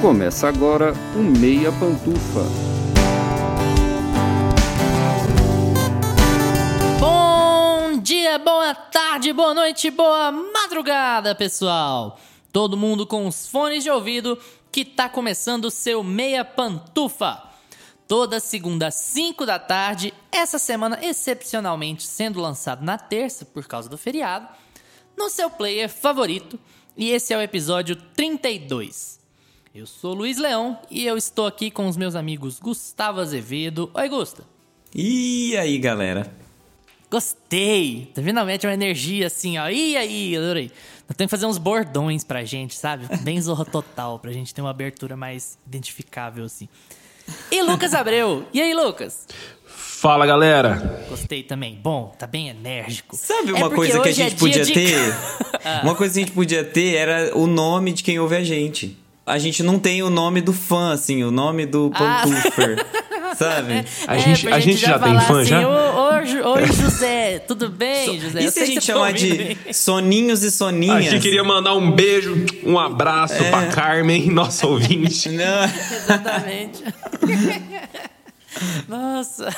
Começa agora o Meia Pantufa. Bom dia, boa tarde, boa noite, boa madrugada, pessoal! Todo mundo com os fones de ouvido que tá começando o seu Meia Pantufa. Toda segunda às 5 da tarde, essa semana excepcionalmente sendo lançado na terça por causa do feriado, no seu player favorito, e esse é o episódio 32. Eu sou Luiz Leão e eu estou aqui com os meus amigos Gustavo Azevedo. Oi, Gusta. E aí, galera? Gostei! Finalmente uma energia assim, ó. E aí, adorei. Nós temos que fazer uns bordões pra gente, sabe? Bem zorra total, pra gente ter uma abertura mais identificável, assim. E Lucas Abreu. E aí, Lucas? Fala, galera. Gostei também. Bom, tá bem enérgico. Sabe É uma porque coisa que a hoje é gente podia dia de- ter? Ah. Uma coisa que a gente podia ter era o nome de quem ouve a gente. A gente não tem o nome do fã, assim, o nome do Ah. Pantufer. Sabe? A É, gente, pra a gente já tem falar fã assim, já? Ju- oi, José, tudo bem, José? E se a gente tá chamar ouvindo de soninhos e soninhas? A gente queria mandar um beijo, um abraço É. pra Carmen, nossa ouvinte. Não. Exatamente. Nossa.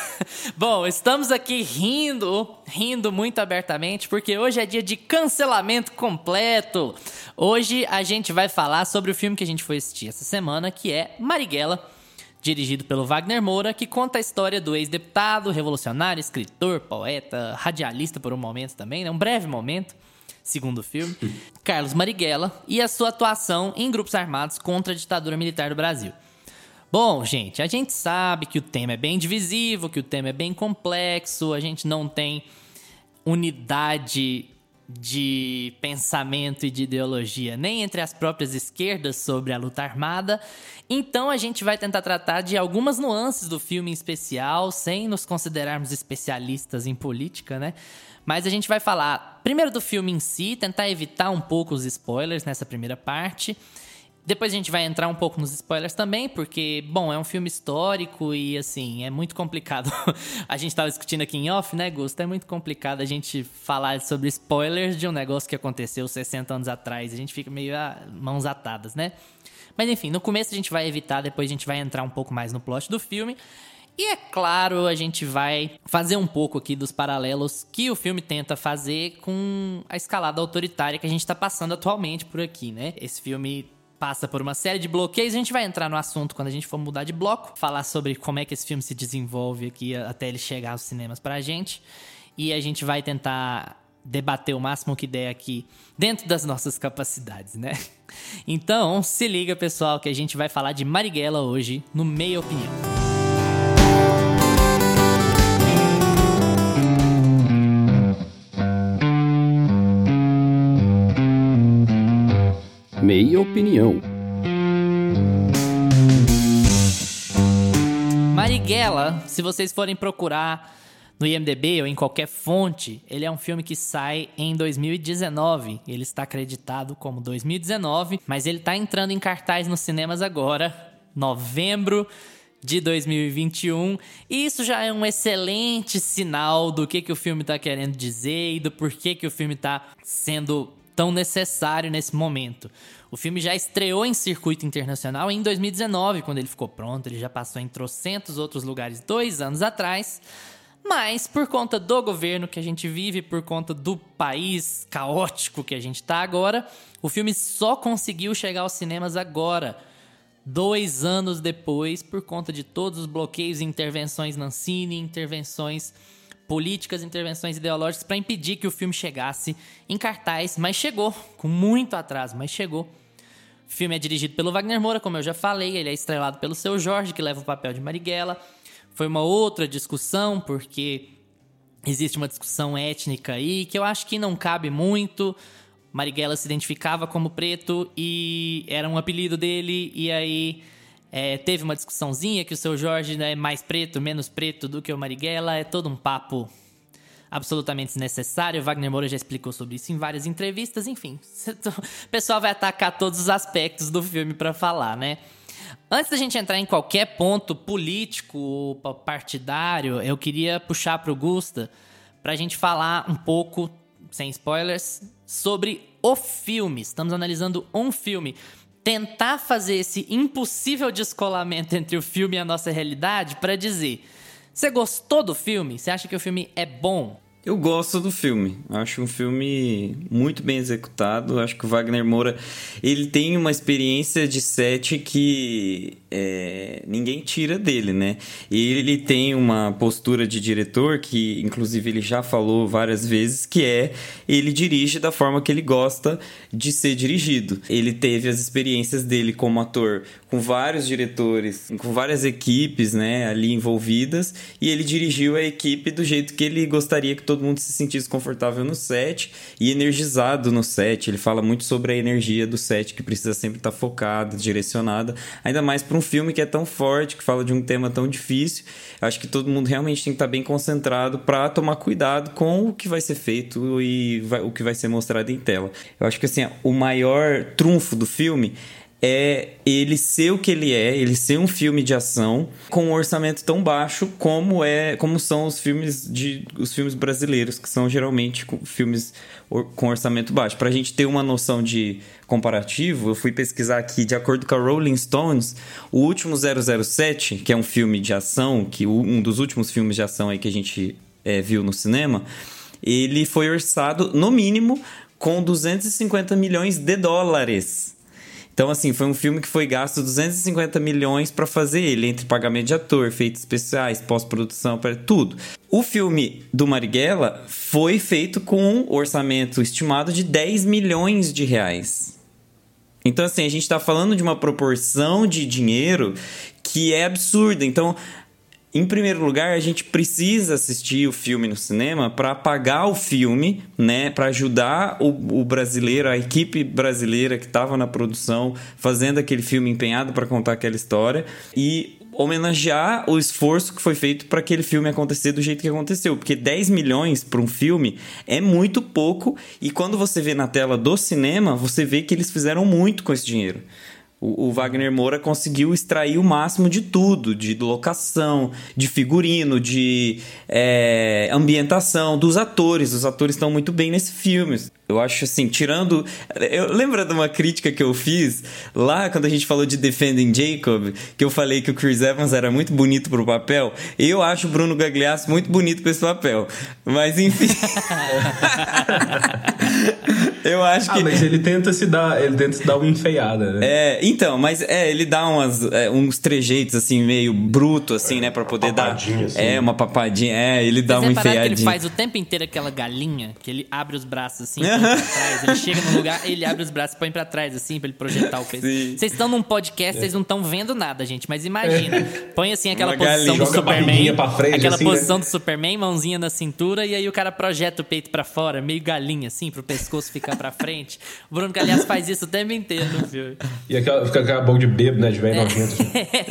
Bom, estamos aqui rindo, rindo muito abertamente, porque hoje é dia de cancelamento completo. Hoje a gente vai falar sobre o filme que a gente foi assistir essa semana, que é Marighella, dirigido pelo Wagner Moura, que conta a história do ex-deputado, revolucionário, escritor, poeta, radialista por um momento também, né? Um breve momento, segundo o filme, Carlos Marighella, e a sua atuação em grupos armados contra a ditadura militar do Brasil. Bom, gente, a gente sabe que o tema é bem divisivo, que o tema é bem complexo, a gente não tem unidade de pensamento e de ideologia nem entre as próprias esquerdas sobre a luta armada. Então a gente vai tentar tratar de algumas nuances do filme em especial, sem nos considerarmos especialistas em política, né? Mas a gente vai falar primeiro do filme em si, tentar evitar um pouco os spoilers nessa primeira parte. Depois a gente vai entrar um pouco nos spoilers também, porque, bom, é um filme histórico e, assim, é muito complicado. a gente tava discutindo aqui em off, né, Gusto? É muito complicado a gente falar sobre spoilers de um negócio que aconteceu 60 anos atrás. A gente fica meio ah, mãos atadas, né? Mas, enfim, no começo a gente vai evitar, depois a gente vai entrar um pouco mais no plot do filme. E é claro, a gente vai fazer um pouco aqui dos paralelos que o filme tenta fazer com a escalada autoritária que a gente tá passando atualmente por aqui, né? Esse filme passa por uma série de bloqueios. A gente vai entrar no assunto quando a gente for mudar de bloco, falar sobre como é que esse filme se desenvolve aqui até ele chegar aos cinemas pra gente. E a gente vai tentar debater o máximo que der aqui dentro das nossas capacidades, né? Então, se liga, pessoal, que a gente vai falar de Marighella hoje no Meia Opinião. Meia Opinião. Marighella, se vocês forem procurar no IMDb ou em qualquer fonte, ele é um filme que sai em 2019. Ele está acreditado como 2019, mas ele está entrando em cartaz nos cinemas agora, novembro de 2021. E isso já é um excelente sinal do que, que o filme está querendo dizer e do porquê que o filme está sendo tão necessário nesse momento. O filme já estreou em circuito internacional em 2019, quando ele ficou pronto. Ele já passou em trocentos outros lugares dois anos atrás. Mas por conta do governo que a gente vive, por conta do país caótico que a gente tá agora, o filme só conseguiu chegar aos cinemas agora, dois anos depois, por conta de todos os bloqueios e intervenções na Ancine, intervenções políticas, intervenções ideológicas para impedir que o filme chegasse em cartaz, mas chegou, com muito atraso, mas chegou. O filme é dirigido pelo Wagner Moura, como eu já falei, ele é estrelado pelo seu Jorge, que leva o papel de Marighella. Foi uma outra discussão, porque existe uma discussão étnica aí que eu acho que não cabe muito. Marighella se identificava como preto e era um apelido dele, e aí é, teve uma discussãozinha que o seu Jorge né, é mais preto, menos preto do que o Marighella, é todo um papo absolutamente desnecessário. O Wagner Moura já explicou sobre isso em várias entrevistas, enfim. O pessoal vai atacar todos os aspectos do filme para falar, né? Antes da gente entrar em qualquer ponto político ou partidário, eu queria puxar pro Gusta pra gente falar um pouco, sem spoilers, sobre o filme. Estamos analisando um filme. Tentar fazer esse impossível descolamento entre o filme e a nossa realidade para dizer: você gostou do filme? Você acha que o filme é bom? Eu gosto do filme. Acho um filme muito bem executado. Acho que o Wagner Moura ele tem uma experiência de set que é, ninguém tira dele, né? Ele tem uma postura de diretor que, inclusive, ele já falou várias vezes, que é ele dirige da forma que ele gosta de ser dirigido. Ele teve as experiências dele como ator com vários diretores, com várias equipes, né, ali envolvidas, e ele dirigiu a equipe do jeito que ele gostaria que todo mundo se sentisse confortável no set e energizado no set. Ele fala muito sobre a energia do set que precisa sempre estar focada, direcionada, ainda mais para um filme que é tão forte, que fala de um tema tão difícil. Acho que todo mundo realmente tem que estar bem concentrado para tomar cuidado com o que vai ser feito e vai, o que vai ser mostrado em tela. Eu acho que assim, o maior trunfo do filme é ele ser o que ele é, ele ser um filme de ação com um orçamento tão baixo como é, como são os filmes de os filmes brasileiros, que são geralmente filmes com orçamento baixo. Pra gente ter uma noção de comparativo, eu fui pesquisar aqui, de acordo com a Rolling Stones, o último 007, que é um filme de ação, que um dos últimos filmes de ação aí que a gente é, viu no cinema, ele foi orçado no mínimo com 250 milhões de dólares. Então, assim, foi um filme que foi gasto 250 milhões para fazer ele, entre pagamento de ator, efeitos especiais, pós-produção, para tudo. O filme do Marighella foi feito com um orçamento estimado de 10 milhões de reais. Então, assim, a gente está falando de uma proporção de dinheiro que é absurda. Então, em primeiro lugar, a gente precisa assistir o filme no cinema para pagar o filme, né? Para ajudar o, o, brasileiro, a equipe brasileira que estava na produção, fazendo aquele filme empenhado para contar aquela história e homenagear o esforço que foi feito para aquele filme acontecer do jeito que aconteceu. Porque 10 milhões para um filme é muito pouco e quando você vê na tela do cinema, você vê que eles fizeram muito com esse dinheiro. O, Wagner Moura conseguiu extrair o máximo de tudo, de locação, de figurino, de é, ambientação, dos atores. Os atores estão muito bem nesse filme. Eu acho assim, tirando. Eu lembro de uma crítica que eu fiz lá quando a gente falou de Defending Jacob, que eu falei que o Chris Evans era muito bonito pro papel. Eu acho o Bruno Gagliasso muito bonito pra esse papel. Mas enfim. eu acho ah, que. Ah, mas ele tenta se dar, ele tenta se dar uma enfeiada, né? É, então, mas é, ele dá umas, é, uns trejeitos assim, meio bruto, assim, é, né? Pra poder dar. Assim. É, uma papadinha. É, ele dá Vocês uma enfeiadinha. que ele faz o tempo inteiro aquela galinha, que ele abre os braços assim trás. Ele chega no lugar, ele abre os braços e põe pra trás, assim, pra ele projetar o peso. Vocês estão num podcast, vocês não estão vendo nada, gente. Mas imagina. Põe assim aquela Uma posição do Superman. Frente, aquela assim, posição né? do Superman, mãozinha na cintura, e aí o cara projeta o peito pra fora, meio galinha, assim, pro pescoço ficar pra frente. O Bruno Calhas faz isso o tempo inteiro no filme. E aquela, fica aquela boca de bebo, né? De velho é. nojento.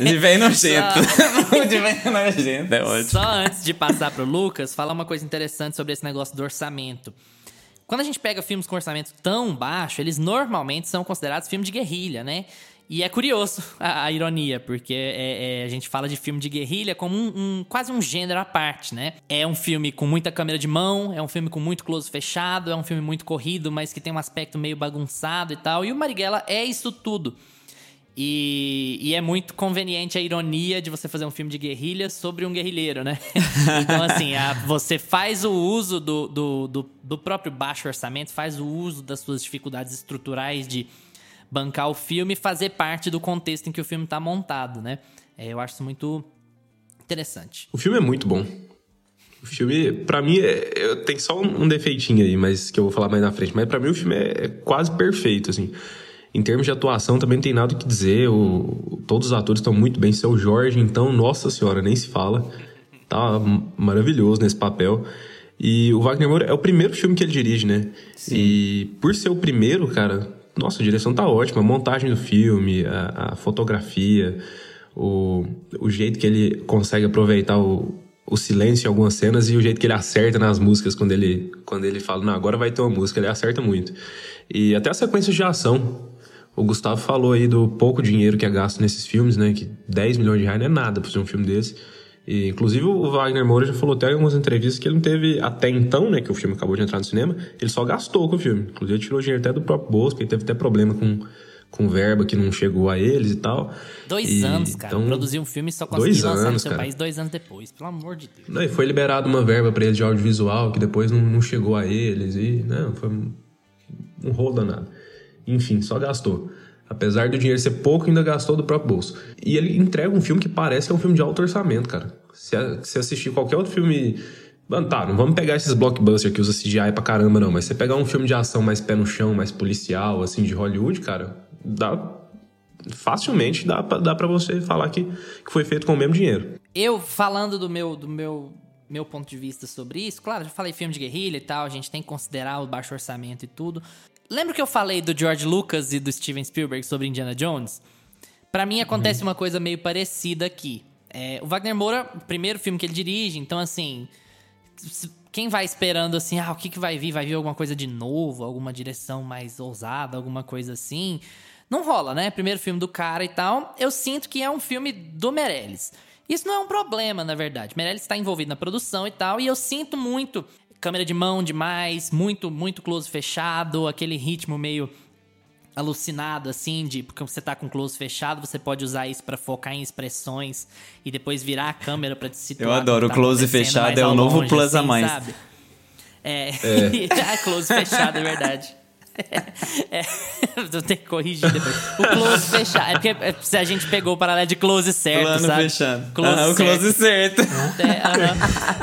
De velho nojento. de velho nojento, é ótimo. Só antes de passar pro Lucas, falar uma coisa interessante sobre esse negócio do orçamento. Quando a gente pega filmes com orçamento tão baixo, eles normalmente são considerados filmes de guerrilha, né? E é curioso a, a ironia, porque é, é, a gente fala de filme de guerrilha como um, um, quase um gênero à parte, né? É um filme com muita câmera de mão, é um filme com muito close fechado, é um filme muito corrido, mas que tem um aspecto meio bagunçado e tal. E o Marighella é isso tudo. E, e, é muito conveniente a ironia de você fazer um filme de guerrilha sobre um guerrilheiro, né? então, assim, a, você faz o uso do, do, do, do, próprio baixo orçamento, faz o uso das suas dificuldades estruturais de bancar o filme e fazer parte do contexto em que o filme está montado, né? É, eu acho isso muito interessante. O filme é muito bom. O filme, para mim, é, eu, tem só um, um defeitinho aí, mas que eu vou falar mais na frente. Mas para mim o filme é, é quase perfeito, assim. Em termos de atuação, também não tem nada o que dizer. O, todos os atores estão muito bem. Seu Jorge, então, nossa senhora, nem se fala. Tá maravilhoso nesse papel. E o Wagner Moura é o primeiro filme que ele dirige, né? Sim. E por ser o primeiro, cara, nossa, a direção tá ótima. A montagem do filme, a, a fotografia, o, o jeito que ele consegue aproveitar o, o silêncio em algumas cenas e o jeito que ele acerta nas músicas quando ele, quando ele fala, não, agora vai ter uma música, ele acerta muito. E até a sequência de ação o Gustavo falou aí do pouco dinheiro que é gasto nesses filmes, né? Que 10 milhões de reais não é nada para fazer um filme desse. E, inclusive, o Wagner Moura já falou até em algumas entrevistas que ele não teve, até então, né? Que o filme acabou de entrar no cinema, ele só gastou com o filme. Inclusive, ele tirou dinheiro até do próprio bolso, porque ele teve até problema com, com verba que não chegou a eles e tal. Dois e, anos, cara. Então, Produzir um filme só conseguir dois lançar no anos, seu cara. país dois anos depois. Pelo amor de Deus. Não, e foi liberada uma verba pra eles de audiovisual que depois não, não chegou a eles e não, foi um, um rolo danado. Enfim, só gastou. Apesar do dinheiro ser pouco, ainda gastou do próprio bolso. E ele entrega um filme que parece que é um filme de alto orçamento, cara. Se, se assistir qualquer outro filme. Mano, tá, não vamos pegar esses blockbusters que usa CGI pra caramba, não. Mas você pegar um filme de ação mais pé no chão, mais policial, assim, de Hollywood, cara, dá. Facilmente dá pra, dá pra você falar que, que foi feito com o mesmo dinheiro. Eu, falando do meu, do meu, meu ponto de vista sobre isso, claro, já falei filme de guerrilha e tal, a gente tem que considerar o baixo orçamento e tudo. Lembra que eu falei do George Lucas e do Steven Spielberg sobre Indiana Jones? Pra mim acontece uma coisa meio parecida aqui. É, o Wagner Moura, o primeiro filme que ele dirige, então assim. Quem vai esperando assim, ah, o que, que vai vir? Vai vir alguma coisa de novo, alguma direção mais ousada, alguma coisa assim? Não rola, né? Primeiro filme do cara e tal. Eu sinto que é um filme do Meirelles. Isso não é um problema, na verdade. Meirelles está envolvido na produção e tal, e eu sinto muito câmera de mão demais, muito, muito close fechado, aquele ritmo meio alucinado, assim, de porque você tá com close fechado, você pode usar isso pra focar em expressões e depois virar a câmera pra te situar. Eu adoro, o close fechado é o novo longe, plus a assim, mais. sabe? É, ah, close fechado, é verdade. É, eu tenho que corrigir depois. O close fechado. É porque é, se a gente pegou o paralelo de close certo, Plano sabe? fechado. Close Ah, o close certo. é, aham.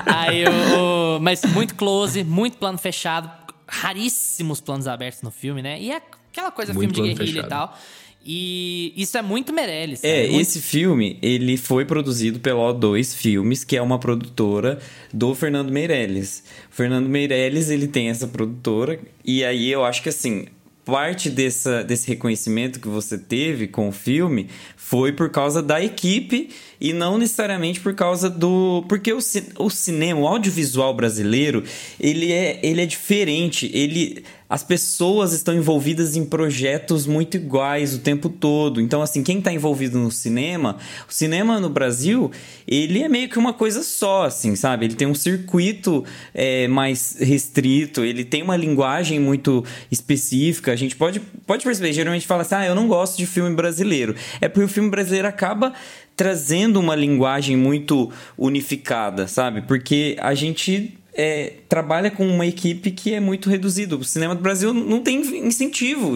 Aí o, o- Mas muito close, muito plano fechado, raríssimos planos abertos no filme, né? E é aquela coisa, Muito filme de guerrilha e fechado. tal. E isso é muito Meirelles. É, muito- esse filme, ele foi produzido pela O2 Filmes, que é uma produtora do Fernando Meirelles. O Fernando Meirelles, ele tem essa produtora, e aí eu acho que assim, parte dessa, desse reconhecimento que você teve com o filme foi por causa da equipe e não necessariamente por causa do... Porque o, o cinema, o audiovisual brasileiro, ele é, ele é diferente, ele... As pessoas estão envolvidas em projetos muito iguais o tempo todo. Então, assim, quem está envolvido no cinema, o cinema no Brasil, ele é meio que uma coisa só, assim, sabe? Ele tem um circuito é, mais restrito, ele tem uma linguagem muito específica. A gente pode, pode perceber, geralmente fala assim, ah, eu não gosto de filme brasileiro. É porque o filme brasileiro acaba trazendo uma linguagem muito unificada, sabe? Porque a gente é, trabalha com uma equipe que é muito reduzida. O cinema do Brasil não tem incentivo.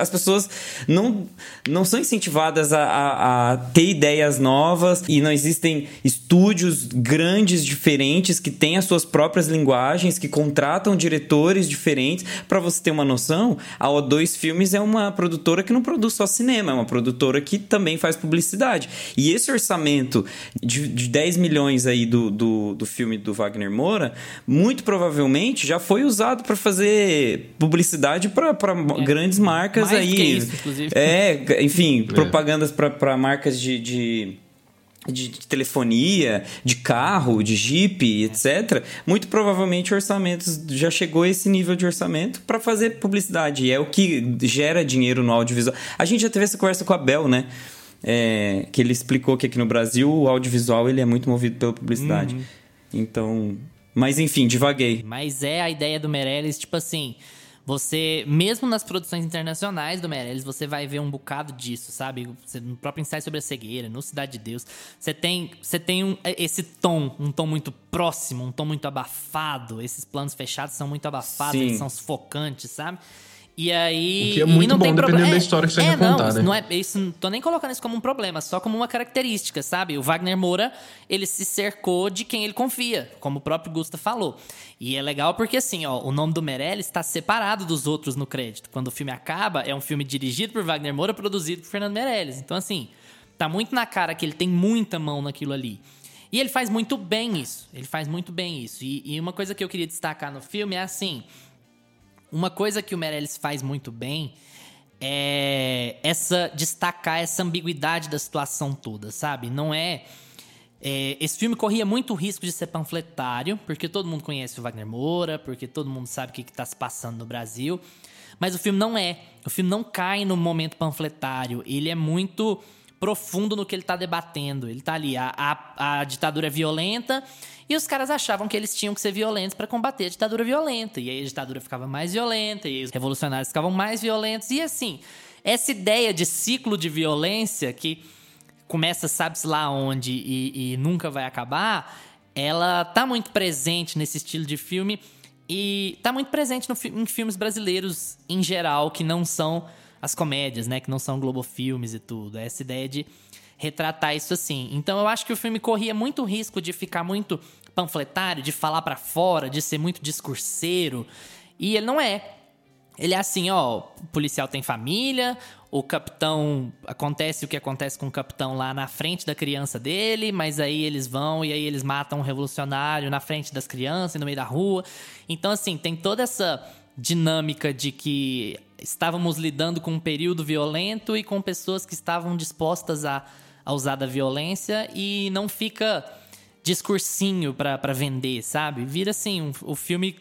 As pessoas não, não são incentivadas a, a, a ter ideias novas e não existem estúdios grandes, diferentes, que têm as suas próprias linguagens, que contratam diretores diferentes. Para você ter uma noção, a O2 Filmes é uma produtora que não produz só cinema, é uma produtora que também faz publicidade. E esse orçamento de, de 10 milhões aí do, do, do filme do Wagner Moura muito provavelmente já foi usado para fazer publicidade para É, grandes marcas mais aí. isso, inclusive. É, enfim, propagandas para marcas de, de, de telefonia, de carro, de Jeep, etc. Muito provavelmente orçamentos já chegou a esse nível de orçamento para fazer publicidade. E é o que gera dinheiro no audiovisual. A gente já teve essa conversa com a Bel, né? É, que ele explicou que aqui no Brasil o audiovisual ele é muito movido pela publicidade. Uhum. Então, mas enfim, divaguei. Mas é a ideia do Meirelles, tipo assim, você, mesmo nas produções internacionais do Meirelles, você vai ver um bocado disso, sabe? No próprio ensaio sobre a cegueira, no Cidade de Deus, você tem, você tem um, esse tom, um tom muito próximo, um tom muito abafado. Esses planos fechados são muito abafados, Sim. eles são sufocantes, sabe? E aí. O que é e muito não tem bom, proble- dependendo da história que você é, não, isso né? não é isso não tô nem colocando isso como um problema, só como uma característica, sabe? O Wagner Moura, ele se cercou de quem ele confia, como o próprio Gusta falou. E é legal porque, assim, ó, o nome do Meirelles está separado dos outros no crédito. Quando o filme acaba, é um filme dirigido por Wagner Moura, produzido por Fernando Meirelles. Então, assim, tá muito na cara que ele tem muita mão naquilo ali. E ele faz muito bem isso. Ele faz muito bem isso. E, e uma coisa que eu queria destacar no filme é assim. Uma coisa que o Meirelles faz muito bem é essa destacar essa ambiguidade da situação toda, sabe? Não é, é, esse filme corria muito risco de ser panfletário, porque todo mundo conhece o Wagner Moura, porque todo mundo sabe o que está se passando no Brasil. Mas o filme não é. O filme não cai no momento panfletário. Ele é muito profundo no que ele está debatendo. Ele tá ali, a, a, a ditadura é violenta e os caras achavam que eles tinham que ser violentos para combater a ditadura violenta. E aí a ditadura ficava mais violenta, e os revolucionários ficavam mais violentos. E assim, essa ideia de ciclo de violência que começa, sabe-se lá onde e, e nunca vai acabar, ela tá muito presente nesse estilo de filme e tá muito presente no, em filmes brasileiros em geral, que não são as comédias, né? Que não são Globo Filmes e tudo. É essa ideia de retratar isso assim. Então eu acho que o filme corria muito risco de ficar muito panfletário, de falar para fora, de ser muito discurseiro. E ele não é. Ele é assim, ó, o policial tem família, o capitão acontece o que acontece com o capitão lá na frente da criança dele, mas aí eles vão e aí eles matam um revolucionário na frente das crianças, no meio da rua. Então assim, tem toda essa dinâmica de que estávamos lidando com um período violento e com pessoas que estavam dispostas a, a usar da violência e não fica discursinho para vender, sabe? Vira assim, um, o filme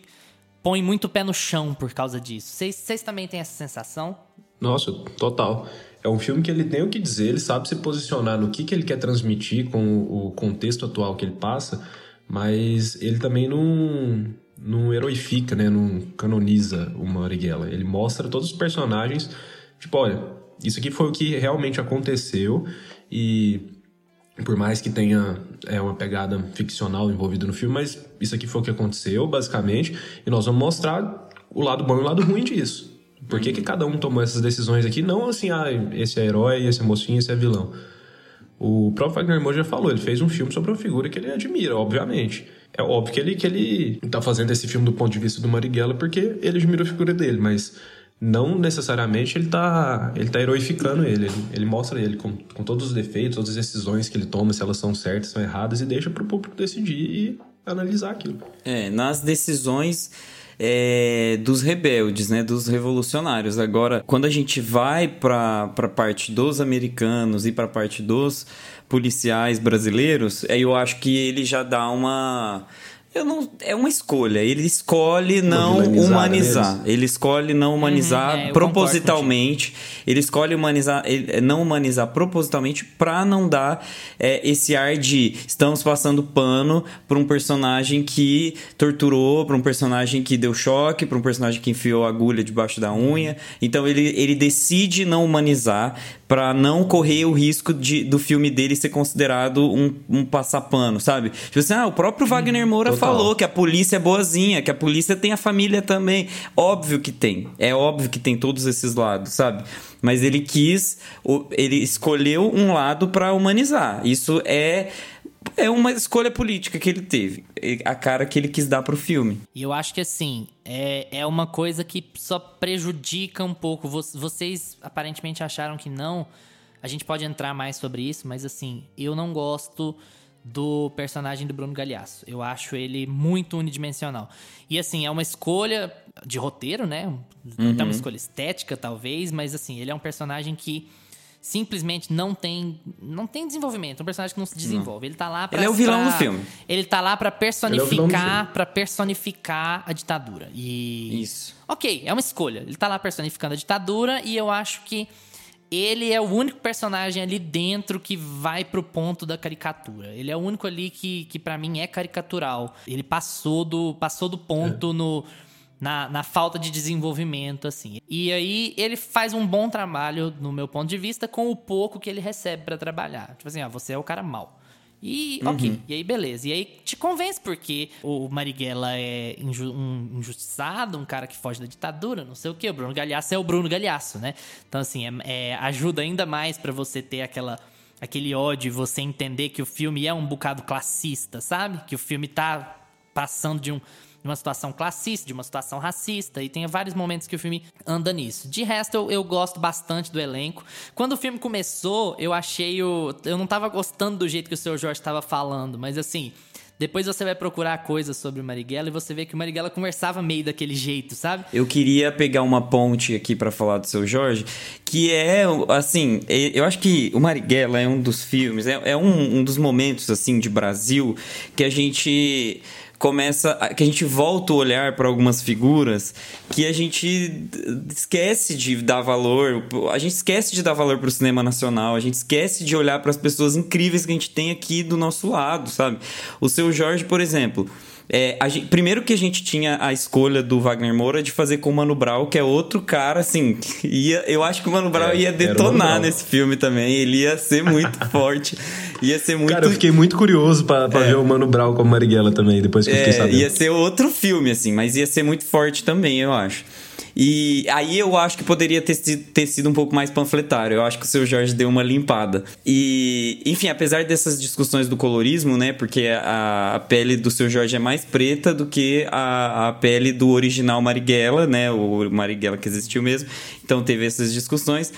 põe muito pé no chão por causa disso. Vocês também têm essa sensação? Nossa, total. É um filme que ele tem o que dizer, ele sabe se posicionar no que, que ele quer transmitir com o contexto atual que ele passa, mas ele também não, não heroifica, né? Não canoniza o Marighella. Ele mostra todos os personagens, tipo, olha, isso aqui foi o que realmente aconteceu e por mais que tenha é, uma pegada ficcional envolvida no filme, mas isso aqui foi o que aconteceu, basicamente, e nós vamos mostrar o lado bom e o lado ruim disso. Por que, que cada um tomou essas decisões aqui? Não assim, ah, esse é herói, esse é mocinho, esse é vilão. O próprio Wagner Moura já falou, ele fez um filme sobre uma figura que ele admira, obviamente. É óbvio que ele, que ele tá fazendo esse filme do ponto de vista do Marighella porque ele admira a figura dele, mas não necessariamente ele tá, ele tá heroificando ele. Ele, ele mostra ele com, com todos os defeitos, todas as decisões que ele toma, se elas são certas, são erradas, e deixa pro público decidir e analisar aquilo. É, nas decisões é, dos rebeldes, né, dos revolucionários. Agora, quando a gente vai para a parte dos americanos e para a parte dos policiais brasileiros, aí eu acho que ele já dá uma eu não, é uma escolha. Ele escolhe não humanizar. Ele escolhe não humanizar uhum, é, propositalmente. Ele escolhe humanizar, ele, não humanizar propositalmente para não dar é, esse ar de estamos passando pano para um personagem que torturou, para um personagem que deu choque, para um personagem que enfiou agulha debaixo da unha. Então ele, ele decide não humanizar para não correr o risco de, do filme dele ser considerado um, um passapano, sabe? Tipo assim, ah, o próprio Wagner Moura Total. Falou que a polícia é boazinha, que a polícia tem a família também. Óbvio que tem. É óbvio que tem todos esses lados, sabe? Mas ele quis, ele escolheu um lado para humanizar. Isso é é uma escolha política que ele teve, a cara que ele quis dar pro filme. E eu acho que assim, é, é uma coisa que só prejudica um pouco. Vocês aparentemente acharam que não. A gente pode entrar mais sobre isso, mas assim, eu não gosto do personagem do Bruno Galhaço. Eu acho ele muito unidimensional. E assim, é uma escolha de roteiro, né? Uhum. É uma escolha estética, talvez, mas assim, ele é um personagem que simplesmente não tem não tem desenvolvimento, é um personagem que não se desenvolve. Ele tá lá para Ele é o vilão pra, do filme. Ele tá lá para personificar, é para personificar a ditadura. E Isso. OK, é uma escolha. Ele tá lá personificando a ditadura e eu acho que ele é o único personagem ali dentro que vai pro ponto da caricatura. Ele é o único ali que, que para mim é caricatural. Ele passou do, passou do ponto é. no, na, na falta de desenvolvimento, assim. E aí ele faz um bom trabalho, no meu ponto de vista, com o pouco que ele recebe para trabalhar. Tipo assim, ah, você é o cara mal. E uhum. ok, e aí beleza. E aí te convence porque o Marighella é inju um injustiçado, um cara que foge da ditadura, não sei o que. O Bruno Galhaço é o Bruno Galhaço, né? Então, assim, é, é ajuda ainda mais para você ter aquela, aquele ódio, você entender que o filme é um bocado classista, sabe? Que o filme tá passando de um de uma situação classista, de uma situação racista, e tem vários momentos que o filme anda nisso. De resto, eu, eu gosto bastante do elenco. Quando o filme começou, eu achei o. Eu não tava gostando do jeito que o seu Jorge estava falando, mas assim. Depois você vai procurar coisas sobre o Marighella e você vê que o Marighella conversava meio daquele jeito, sabe? Eu queria pegar uma ponte aqui para falar do seu Jorge, que é, assim, eu acho que o Marighella é um dos filmes, é, é um, um dos momentos, assim, de Brasil que a gente começa que a gente volta o olhar para algumas figuras que a gente esquece de dar valor, a gente esquece de dar valor para o cinema nacional, a gente esquece de olhar para as pessoas incríveis que a gente tem aqui do nosso lado, sabe? O seu Jorge, por exemplo, É, gente, primeiro que a gente tinha a escolha do Wagner Moura de fazer com o Mano Brown, que é outro cara, assim, ia, eu acho que o Mano Brown é, ia detonar nesse filme também. Ele ia ser muito forte. Ia ser muito. Cara, eu fiquei muito curioso pra, pra é. ver o Mano Brown com a Marighella também, depois que eu fiquei é, sabendo. Ia ser outro filme, assim, mas ia ser muito forte também, eu acho. E aí eu acho que poderia ter, ter sido um pouco mais panfletário. Eu acho que o seu Jorge deu uma limpada. E, enfim, apesar dessas discussões do colorismo, né? Porque a, a pele do seu Jorge é mais preta do que a, a pele do original Marighella, né? O Marighella que existiu mesmo. Então teve essas discussões.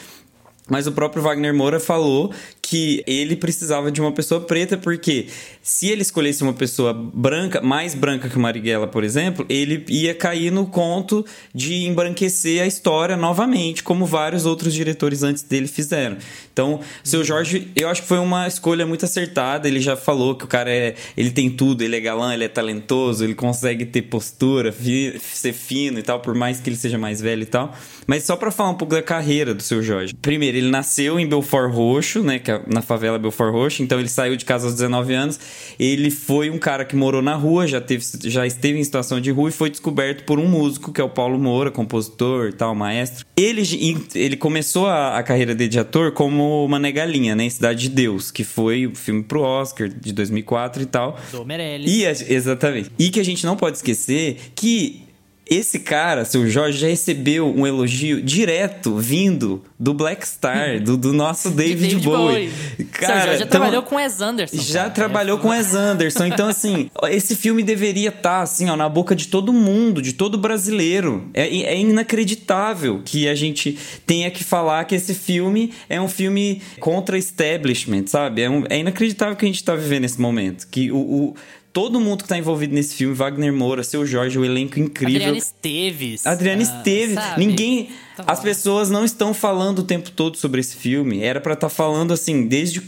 Mas o próprio Wagner Moura falou que ele precisava de uma pessoa preta, porque se ele escolhesse uma pessoa branca, mais branca que o Marighella, por exemplo, ele ia cair no conto de embranquecer a história novamente, como vários outros diretores antes dele fizeram. Então, seu Jorge, eu acho que foi uma escolha muito acertada. Ele já falou que o cara é, ele tem tudo, ele é galã, ele é talentoso, ele consegue ter postura, fi, ser fino e tal, por mais que ele seja mais velho e tal. Mas só para falar um pouco da carreira do seu Jorge. Primeiro, ele nasceu em Belfort Roxo, né, que é na favela Belfort Roxo, então ele saiu de casa aos 19 anos. Ele foi um cara que morou na rua, já, teve, já esteve em situação de rua e foi descoberto por um músico, que é o Paulo Moura, compositor e tal, maestro. Ele, ele começou a, a carreira dele de ator como Mané Galinha, né, em Cidade de Deus, que foi o filme pro Oscar de 2004 e tal. Do Meirelles. E, exatamente. E que a gente não pode esquecer que esse cara, seu Jorge, já recebeu um elogio direto vindo do Black Star, do, do nosso David, David Bowie. Bowie. Cara, seu Jorge já então, trabalhou com Wes Anderson. Já cara. trabalhou é. com Wes Anderson. Então, assim, esse filme deveria estar, tá, assim, ó, na boca de todo mundo, de todo brasileiro. É, é inacreditável que a gente tenha que falar que esse filme é um filme contra establishment, sabe? É, um, é inacreditável que a gente está vivendo nesse momento. Que o, o todo mundo que tá envolvido nesse filme, Wagner Moura, seu Jorge, o elenco incrível. Adriana Esteves. Adriana ah, Esteves. Sabe? Ninguém. Tá as pessoas não estão falando o tempo todo sobre esse filme. Era para estar tá falando assim, desde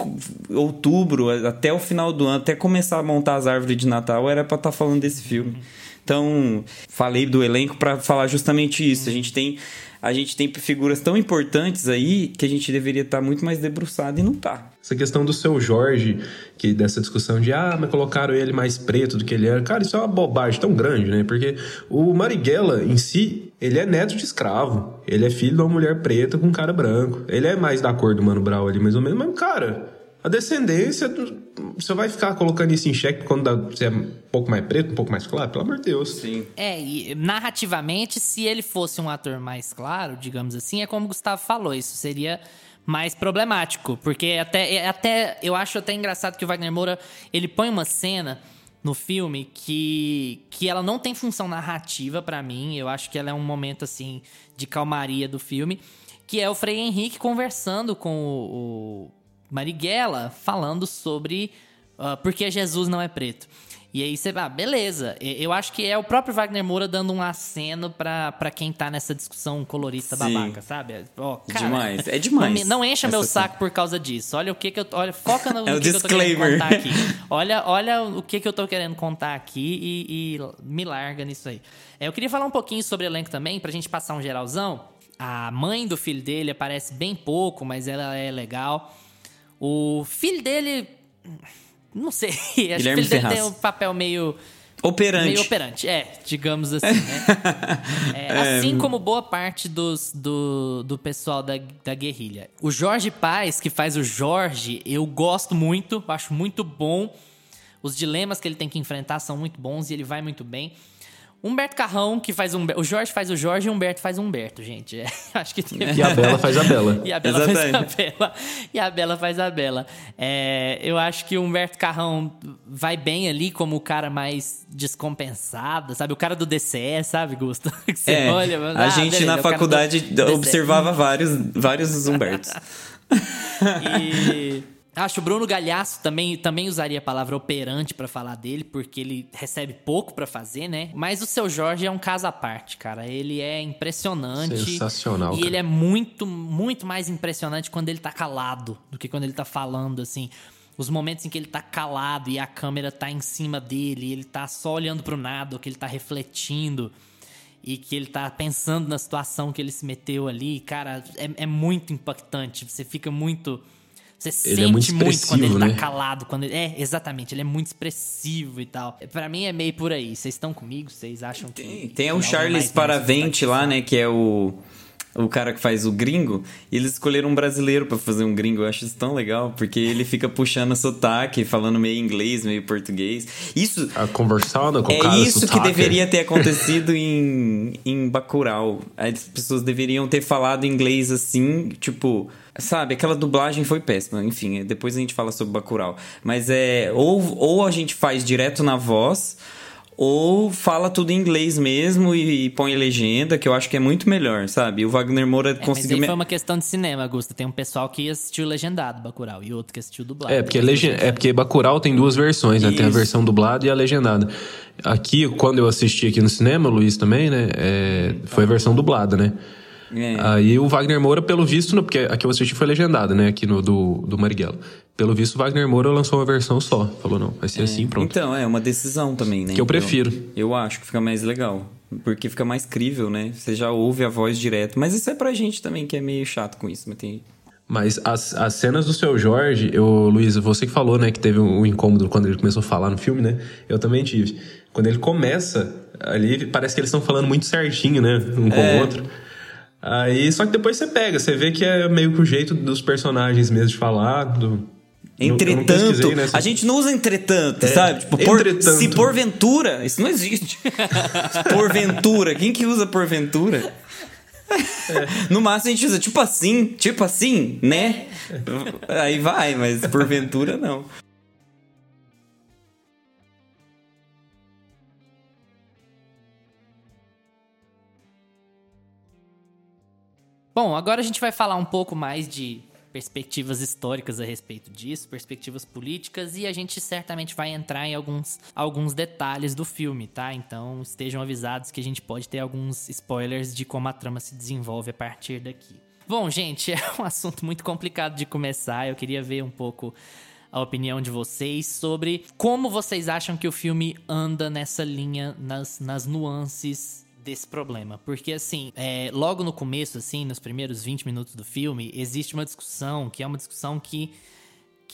outubro até o final do ano, até começar a montar as árvores de Natal, era para estar tá falando desse filme. Então, falei do elenco para falar justamente isso. A gente tem a gente tem figuras tão importantes aí que a gente deveria estar tá muito mais debruçado e não tá. Essa questão do seu Jorge, que dessa discussão de ah, mas colocaram ele mais preto do que ele era. Cara, isso é uma bobagem tão grande, né? Porque o Marighella em si, ele é neto de escravo. Ele é filho de uma mulher preta com um cara branco. Ele é mais da cor do Mano Brown ali, mais ou menos, mas, cara, a descendência, você vai ficar colocando isso em xeque quando você é um pouco mais preto, um pouco mais claro? Pelo amor de Deus. Sim. É, e narrativamente, se ele fosse um ator mais claro, digamos assim, é como o Gustavo falou, isso seria mais problemático. Porque até, é, até eu acho até engraçado que o Wagner Moura ele põe uma cena no filme que, que ela não tem função narrativa para mim. Eu acho que ela é um momento assim de calmaria do filme. Que é o Frei Henrique conversando com o, o Marighella falando sobre uh, por que Jesus não é preto. E aí você, ah, beleza. Eu acho que é o próprio Wagner Moura dando um aceno pra, pra quem tá nessa discussão colorista Sim. babaca, sabe? Oh, cara, demais, é demais. Não, não encha meu saco por causa disso. Olha o que que eu. Olha, foca no, é que, que eu tô querendo contar aqui. Olha, olha o que que eu tô querendo contar aqui e, e me larga nisso aí. É, eu queria falar um pouquinho sobre elenco também, pra gente passar um geralzão. A mãe do filho dele aparece bem pouco, mas ela é legal. O filho dele não sei. Acho Guilherme que ele tem um papel meio. Operante. Meio operante, é, digamos assim, né? é, é, assim como boa parte dos, do, do pessoal da, da guerrilha. O Jorge Paz, que faz o Jorge, eu gosto muito, acho muito bom. Os dilemas que ele tem que enfrentar são muito bons e ele vai muito bem. Humberto Carrão, que faz um. O Jorge faz o Jorge e o Humberto faz o Humberto, gente. É, acho que tem... E a Bela faz a Bela. e a Bela Exatamente. faz a Bela. E a Bela faz a Bela. É, eu acho que o Humberto Carrão vai bem ali como o cara mais descompensado, sabe? O cara do DCE, sabe, Gusto? Que você é, olha. a ah, gente beleza, na faculdade observava vários, vários Humbertos. e. Acho o Bruno Galhaço também, também usaria a palavra operante para falar dele, porque ele recebe pouco para fazer, né? Mas o seu Jorge é um caso à parte, cara. Ele é impressionante. Sensacional. E cara. ele é muito, muito mais impressionante quando ele tá calado do que quando ele tá falando, assim. Os momentos em que ele tá calado e a câmera tá em cima dele, ele tá só olhando pro nada, ou que ele tá refletindo e que ele tá pensando na situação que ele se meteu ali, cara, é, é muito impactante. Você fica muito Você Ele sente é muito muito quando ele expressivo, tá né? calado. Quando ele... É, exatamente. Ele é muito expressivo e tal. Pra mim é meio por aí. Vocês estão comigo? Vocês acham que. Tem, que tem algo o Charles Paravente lá, né? Que é o, o cara que faz o gringo. E eles escolheram um brasileiro pra fazer um gringo. Eu acho isso tão legal, porque ele fica puxando sotaque, falando meio inglês, meio português. Isso. A conversando com o É cara isso que sotaque. deveria ter acontecido em, em Bacurau. As pessoas deveriam ter falado inglês assim, tipo... Sabe, aquela dublagem foi péssima. Enfim, depois a gente fala sobre Bacurau. Mas é... Ou, ou a gente faz direto na voz... Ou fala tudo em inglês mesmo e, e põe legenda, que eu acho que é muito melhor, sabe? O Wagner Moura É, mas conseguiu... aí me- foi uma questão de cinema, Augusto. Tem um pessoal que assistiu legendado Bacurau e outro que assistiu dublado. É, porque, legen... é porque Bacurau tem duas versões, né? Tem a versão dublada e a legendada. Aqui, quando eu assisti aqui no cinema, o Luiz também, né? é, Foi a versão dublada, né? É. Aí o Wagner Moura, pelo visto, porque aqui eu assisti foi legendada, né? Aqui no do, do Marighella. Pelo visto, o Wagner Moura lançou uma versão só. Falou, não, vai ser assim, pronto. Então, é uma decisão também, né? Que eu prefiro. Eu, eu acho que fica mais legal. Porque fica mais crível, né? Você já ouve a voz direto. Mas isso é pra gente também, que é meio chato com isso. Mas tem... Mas as, as cenas do seu Jorge, eu, Luiz, você que falou, né, que teve um, um incômodo quando ele começou a falar no filme, né? Eu também tive. Quando ele começa ali, parece que eles estão falando muito certinho, né? Um com É. o outro. Aí, só que depois você pega, você vê que é meio que o jeito dos personagens mesmo de falar. Do... Entretanto, né, se- a gente não usa entretanto, sabe? Tipo, por- entretanto. se porventura, isso não existe. porventura, quem que usa porventura? No máximo a gente usa tipo assim, tipo assim, né? Aí vai, mas porventura não. Bom, agora a gente vai falar um pouco mais de perspectivas históricas a respeito disso, perspectivas políticas, e a gente certamente vai entrar em alguns, alguns detalhes do filme, tá? Então estejam avisados que a gente pode ter alguns spoilers de como a trama se desenvolve a partir daqui. Bom, gente, é um assunto muito complicado de começar. Eu queria ver um pouco a opinião de vocês sobre como vocês acham que o filme anda nessa linha, nas, nas nuances desse problema. Porque, assim, é, logo no começo, assim, nos primeiros 20 minutos do filme, existe uma discussão que é uma discussão que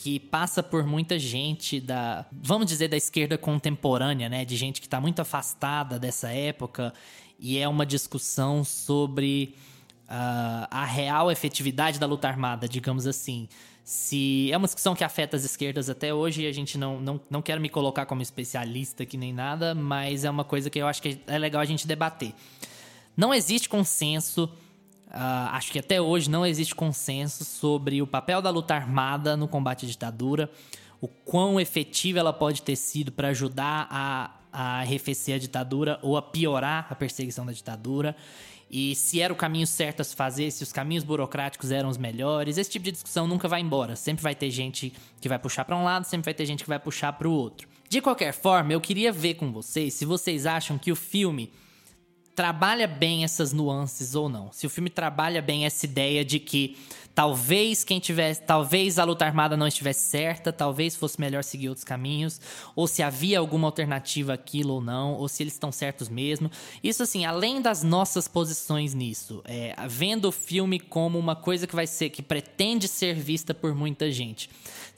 que passa por muita gente da, vamos dizer, da esquerda contemporânea, né, de gente que está muito afastada dessa época, e é uma discussão sobre ah, a real efetividade da luta armada, digamos assim. Se é uma discussão que afeta as esquerdas até hoje, a gente não, não, não quero me colocar como especialista aqui nem nada, mas é uma coisa que eu acho que é legal a gente debater. Não existe consenso, ah, acho que até hoje não existe consenso sobre o papel da luta armada no combate à ditadura, o quão efetiva ela pode ter sido para ajudar a, a arrefecer a ditadura ou a piorar a perseguição da ditadura. E se era o caminho certo a se fazer, se os caminhos burocráticos eram os melhores, esse tipo de discussão nunca vai embora. Sempre vai ter gente que vai puxar para um lado, sempre vai ter gente que vai puxar para o outro. De qualquer forma, eu queria ver com vocês se vocês acham que o filme trabalha bem essas nuances ou não. Se o filme trabalha bem essa ideia de que talvez quem tivesse, talvez a luta armada não estivesse certa, talvez fosse melhor seguir outros caminhos, ou se havia alguma alternativa àquilo ou não, ou se eles estão certos mesmo. Isso assim, além das nossas posições nisso, é, vendo o filme como uma coisa que vai ser que pretende ser vista por muita gente.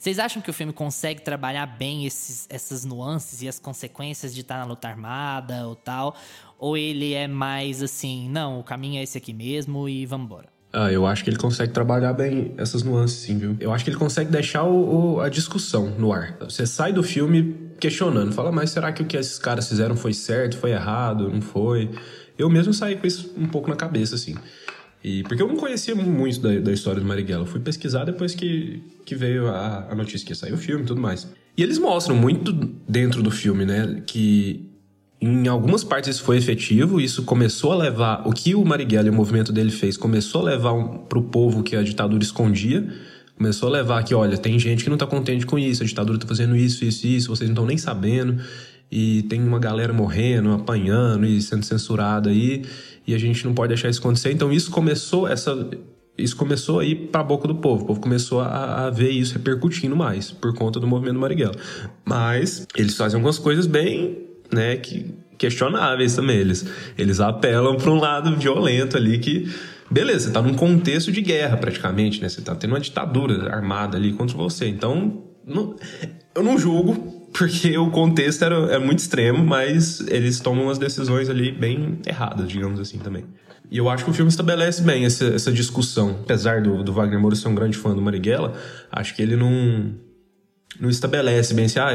Vocês acham que o filme consegue trabalhar bem esses, essas nuances e as consequências de estar na luta armada ou tal? Ou ele é mais assim, não, o caminho é esse aqui mesmo e vamos embora? Ah, eu acho que ele consegue trabalhar bem essas nuances, sim, viu? Eu acho que ele consegue deixar o, o- a discussão no ar. Você sai do filme questionando, fala, mas será que o que esses caras fizeram foi certo, foi errado, não foi? Eu mesmo saí com isso um pouco na cabeça, assim. E, porque eu não conhecia muito da, da história do Marighella. Eu fui pesquisar depois que, que veio a, a notícia que ia sair o filme e tudo mais. E eles mostram muito dentro do filme, né? Que em algumas partes isso foi efetivo, isso começou a levar. O que o Marighella e o movimento dele fez começou a levar um, pro povo que a ditadura escondia. Começou a levar que, olha, tem gente que não tá contente com isso, a ditadura tá fazendo isso, isso, isso, vocês não estão nem sabendo. E tem uma galera morrendo, apanhando e sendo censurada aí, e a gente não pode deixar isso acontecer. Então isso começou, essa. Isso começou a ir pra boca do povo. O povo começou a, a ver isso repercutindo mais por conta do movimento Marighella. Mas eles fazem algumas coisas bem né, que questionáveis também. Eles, eles apelam para um lado violento ali que beleza, você tá num contexto de guerra praticamente, né? Você tá tendo uma ditadura armada ali contra você. Então, não, eu não julgo, porque o contexto era, era muito extremo, mas eles tomam umas decisões ali bem erradas, digamos assim, também. E eu acho que o filme estabelece bem essa, essa discussão. Apesar do, do Wagner Moura ser um grande fã do Marighella, acho que ele não, não estabelece bem assim, ah,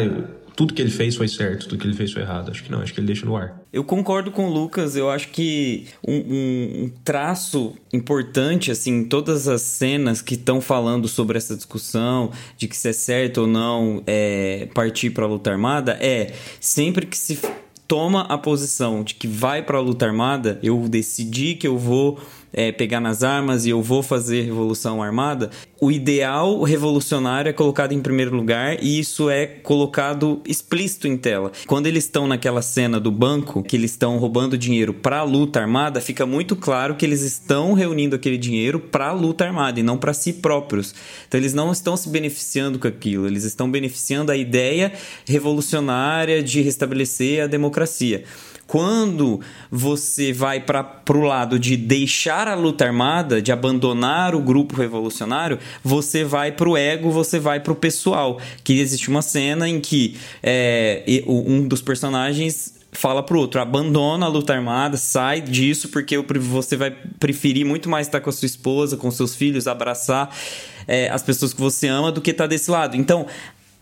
tudo que ele fez foi certo, tudo que ele fez foi errado. Acho que não, acho que ele deixa no ar. Eu concordo com o Lucas, eu acho que um, um, traço importante, assim, todas as cenas que estão falando sobre essa discussão de que se é certo ou não é, partir para a luta armada, é sempre que se toma a posição de que vai para a luta armada, eu decidi que eu vou é, pegar nas armas e eu vou fazer revolução armada, o ideal revolucionário é colocado em primeiro lugar e isso é colocado explícito em tela. Quando eles estão naquela cena do banco, que eles estão roubando dinheiro para a luta armada, fica muito claro que eles estão reunindo aquele dinheiro para a luta armada e não para si próprios. Então eles não estão se beneficiando com aquilo, eles estão beneficiando a ideia revolucionária de restabelecer a democracia. Quando você vai para o lado de deixar a luta armada, de abandonar o grupo revolucionário, você vai para o ego, você vai para o pessoal. Que existe uma cena em que é, um dos personagens fala pro outro, abandona a luta armada, sai disso, porque você vai preferir muito mais estar com a sua esposa, com seus filhos, abraçar é, as pessoas que você ama do que estar desse lado. Então,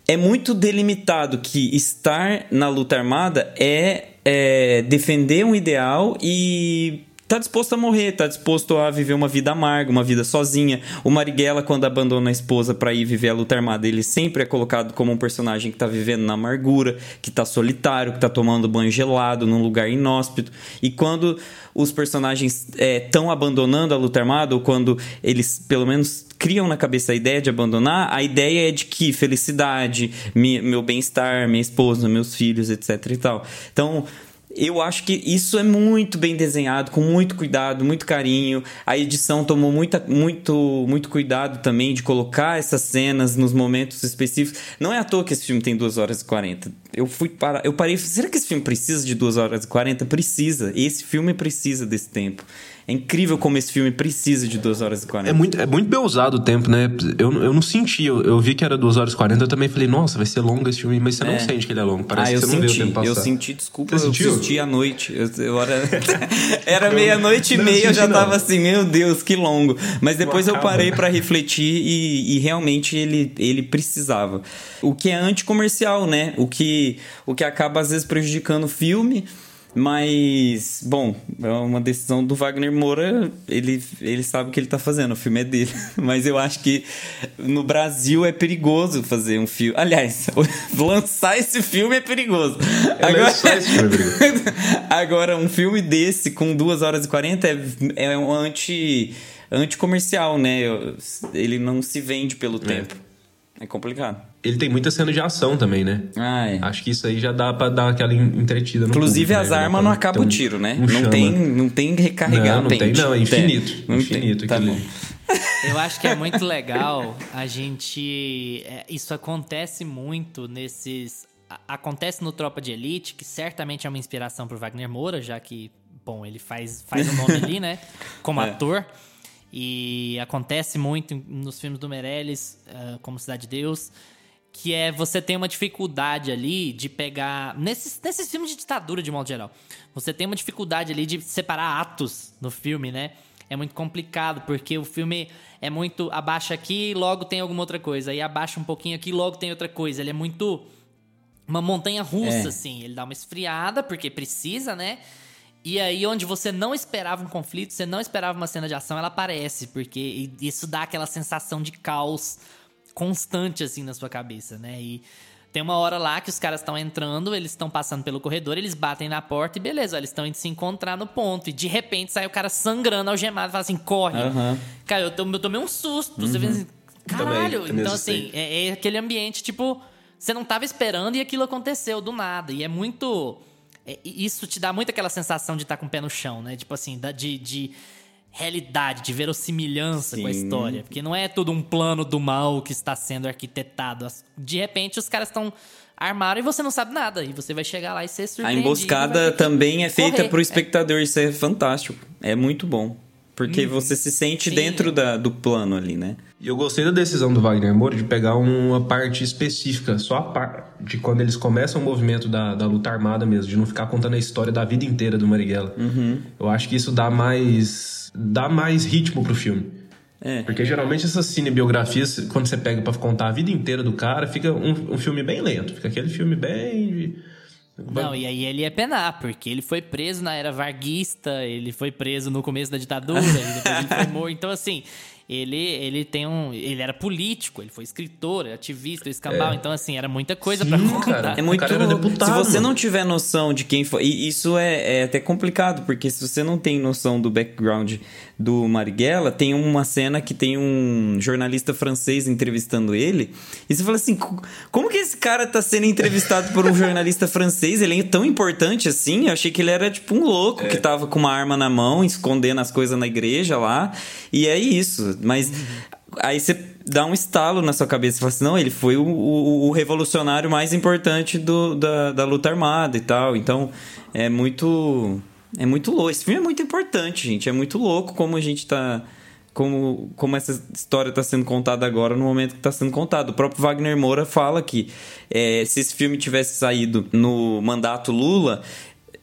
é muito delimitado que estar na luta armada é, é defender um ideal e tá disposto a morrer, tá disposto a viver uma vida amarga, uma vida sozinha. O Marighella, quando abandona a esposa para ir viver a luta armada, ele sempre é colocado como um personagem que tá vivendo na amargura, que tá solitário, que tá tomando banho gelado num lugar inóspito. E quando os personagens estão é, abandonando a luta armada, ou quando eles, pelo menos, criam na cabeça a ideia de abandonar, a ideia é de que felicidade, meu bem-estar, minha esposa, meus filhos, etc e tal. Então, eu acho que isso é muito bem desenhado, com muito cuidado, muito carinho. A edição tomou muita, muito, muito cuidado também de colocar essas cenas nos momentos específicos. Não é à toa que esse filme tem 2 horas e 40. Eu fui para, eu parei, será que esse filme precisa de 2 horas e 40? Precisa. Esse filme precisa desse tempo. É incrível como esse filme precisa de 2 horas e 40. É muito, é muito bem usado o tempo, né? Eu, eu não senti, eu, eu vi que era 2 horas e 40, eu também falei, nossa, vai ser longo esse filme, mas você é. não sente que ele é longo. Parece ah, que você senti, não vê o tempo passar. Eu senti, desculpa, você eu sentiu? assisti à noite. Eu, eu era era meia-noite e meia, eu já tava não. assim, meu Deus, que longo. Mas depois eu parei para refletir e, e realmente ele, ele precisava. O que é anticomercial, né? O que, o que acaba às vezes prejudicando o filme mas, bom, é uma decisão do Wagner Moura. Ele, ele sabe o que ele tá fazendo, o filme é dele. Mas eu acho que no Brasil é perigoso fazer um filme. Aliás, lançar esse filme é perigoso. É agora, filme é perigoso. agora, um filme desse com 2 horas e 40 é, é um anti, anti-comercial, né? Ele não se vende pelo é. tempo. É complicado. Ele tem muita cena de ação também, né? Ah, é. Acho que isso aí já dá pra dar aquela entretida no Inclusive, público, as né? armas não acabam o tiro, né? Um não, tem, não tem recarregar não, não pente. Tem, não, é infinito. Não infinito. Tem. Tá bom. Eu acho que é muito legal a gente. É, isso acontece muito nesses. Acontece no Tropa de Elite, que certamente é uma inspiração pro Wagner Moura, já que, bom, ele faz, faz o nome ali, né? Como é. ator. E acontece muito nos filmes do Meirelles, uh, como Cidade de Deus, que é você tem uma dificuldade ali de pegar. Nesses, nesses filmes de ditadura, de modo geral, você tem uma dificuldade ali de separar atos no filme, né? É muito complicado, porque o filme é muito. Abaixa aqui logo tem alguma outra coisa. Aí abaixa um pouquinho aqui logo tem outra coisa. Ele é muito. Uma montanha russa, é. assim. Ele dá uma esfriada, porque precisa, né? E aí, onde você não esperava um conflito, você não esperava uma cena de ação, ela aparece, porque isso dá aquela sensação de caos constante, assim, na sua cabeça, né? E tem uma hora lá que os caras estão entrando, eles estão passando pelo corredor, eles batem na porta e beleza, eles estão indo se encontrar no ponto. E de repente sai o cara sangrando, algemado, fala assim: corre. Uhum. Cara, eu, eu tomei um susto. Uhum. Você vê assim, caralho. Também, então, assim, é, é aquele ambiente, tipo, você não tava esperando e aquilo aconteceu do nada. E é muito é, isso te dá muito aquela sensação de estar tá com o pé no chão, né? Tipo assim, de, de realidade, de verossimilhança Sim. com a história. Porque não é todo um plano do mal que está sendo arquitetado. De repente, os caras estão armaram e você não sabe nada. E você vai chegar lá e ser surpreendido. A emboscada também é feita para o espectador. É. Isso é fantástico. É muito bom. Porque você se sente Sim. dentro da, do plano ali, né? E eu gostei da decisão do Wagner Moura de pegar uma parte específica, só a parte de quando eles começam o movimento da, da luta armada mesmo, de não ficar contando a história da vida inteira do Marighella. Eu acho que isso dá mais dá mais ritmo pro filme. É. Porque geralmente essas cinebiografias, quando você pega pra contar a vida inteira do cara, fica um, um filme bem lento. Fica aquele filme bem. Não, e aí ele ia penar, porque ele foi preso na era varguista, ele foi preso no começo da ditadura, e depois ele foi morto. Então, assim, ele, ele tem um. Ele era político, ele foi escritor, ativista, escambau. Então, assim, era muita coisa Sim, pra contar. cara. É muito. cara era deputado, se você mano. não tiver noção de quem foi. E isso é, é até complicado, porque se você não tem noção do background do Marighella, tem uma cena que tem um jornalista francês entrevistando ele. E você fala assim: "Co- como que esse cara tá sendo entrevistado por um jornalista francês? Ele é tão importante assim? Eu achei que ele era tipo um louco que tava com uma arma na mão, escondendo as coisas na igreja lá. E é isso. Mas. Aí você dá um estalo na sua cabeça e fala assim: não, ele foi o, o- o revolucionário mais importante do, da, da luta armada e tal. Então é muito. É muito louco. Esse filme é muito importante, gente. É muito louco como a gente tá. Como, como essa história está sendo contada agora no momento que está sendo contada. O próprio Wagner Moura fala que é, se esse filme tivesse saído no mandato Lula,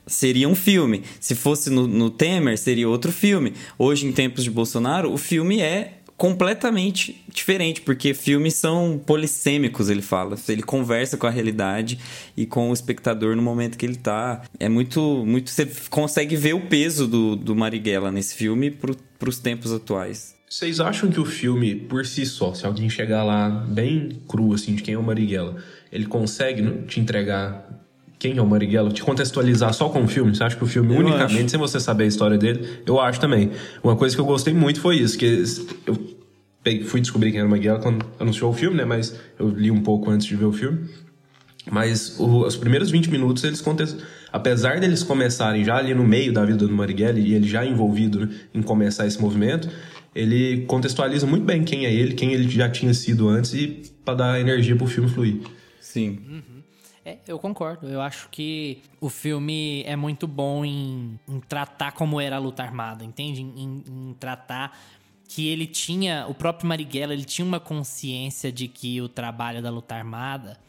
seria um filme. Se fosse no, no Temer, seria outro filme. Hoje, em tempos de Bolsonaro, o filme é completamente diferente, porque filmes são polissêmicos, ele fala. Ele conversa com a realidade e com o espectador no momento que ele tá. É muito. muito você consegue ver o peso do, do Marighella nesse filme pro, pros tempos atuais. Vocês acham que o filme, por si só, se alguém chegar lá bem cru, assim, de quem é o Marighella, ele consegue te entregar quem é o Marighella, te contextualizar só com o filme? Você acha que o filme, Eu unicamente, acho. sem você saber a história dele, eu acho também. Uma coisa que eu gostei muito foi isso, que eu fui descobrir quem era o Marighella quando anunciou o filme, né? Mas eu li um pouco antes de ver o filme. Mas o- os primeiros 20 minutos, eles apesar deles começarem já ali no meio da vida do Marighella e ele já envolvido né, em começar esse movimento, ele contextualiza muito bem quem é ele, quem ele já tinha sido antes e para dar energia pro filme fluir. Sim. É, eu concordo. Eu acho que o filme é muito bom em, em tratar como era a luta armada, entende? Em, em- tratar que ele tinha, o próprio Marighella, ele tinha uma consciência de que o trabalho da luta armada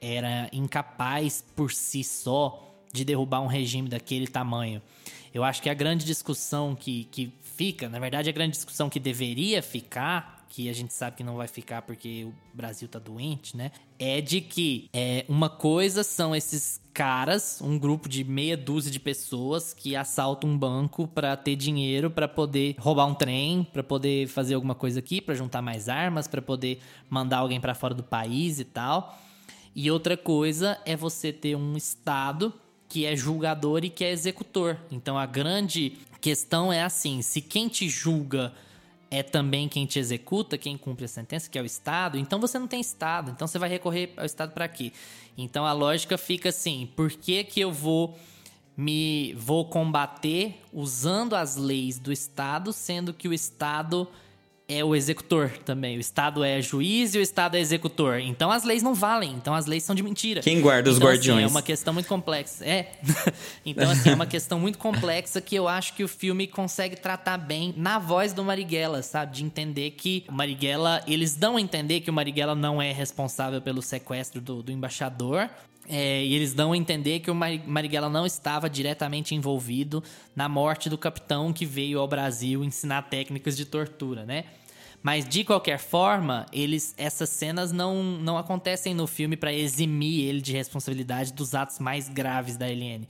era incapaz por si só de derrubar um regime daquele tamanho. Eu acho que a grande discussão que, que fica, na verdade, a grande discussão que deveria ficar, que a gente sabe que não vai ficar porque o Brasil tá doente, né? É de que é, uma coisa são esses caras, um grupo de meia dúzia de pessoas que assaltam um banco pra ter dinheiro pra poder roubar um trem, pra poder fazer alguma coisa aqui, pra juntar mais armas, pra poder mandar alguém pra fora do país e tal. E outra coisa é você ter um Estado que é julgador e que é executor. Então a grande questão é assim: se quem te julga é também quem te executa, quem cumpre a sentença, que é o Estado, então você não tem Estado. Então você vai recorrer ao Estado para quê? Então a lógica fica assim: por que, que eu vou me vou combater usando as leis do Estado, sendo que o Estado é o executor também. O Estado é juiz e o Estado é executor. Então as leis não valem. Então as leis são de mentira. Quem guarda os então, guardiões? Assim, é uma questão muito complexa. É. então, assim, é uma questão muito complexa que eu acho que o filme consegue tratar bem na voz do Marighella, sabe? De entender que o Marighella. Eles dão a entender que o Marighella não é responsável pelo sequestro do, do embaixador. É, e eles dão a entender que o Mari- Marighella não estava diretamente envolvido na morte do capitão que veio ao Brasil ensinar técnicas de tortura, né? Mas de qualquer forma, eles essas cenas não, não acontecem no filme para eximir ele de responsabilidade dos atos mais graves da LN.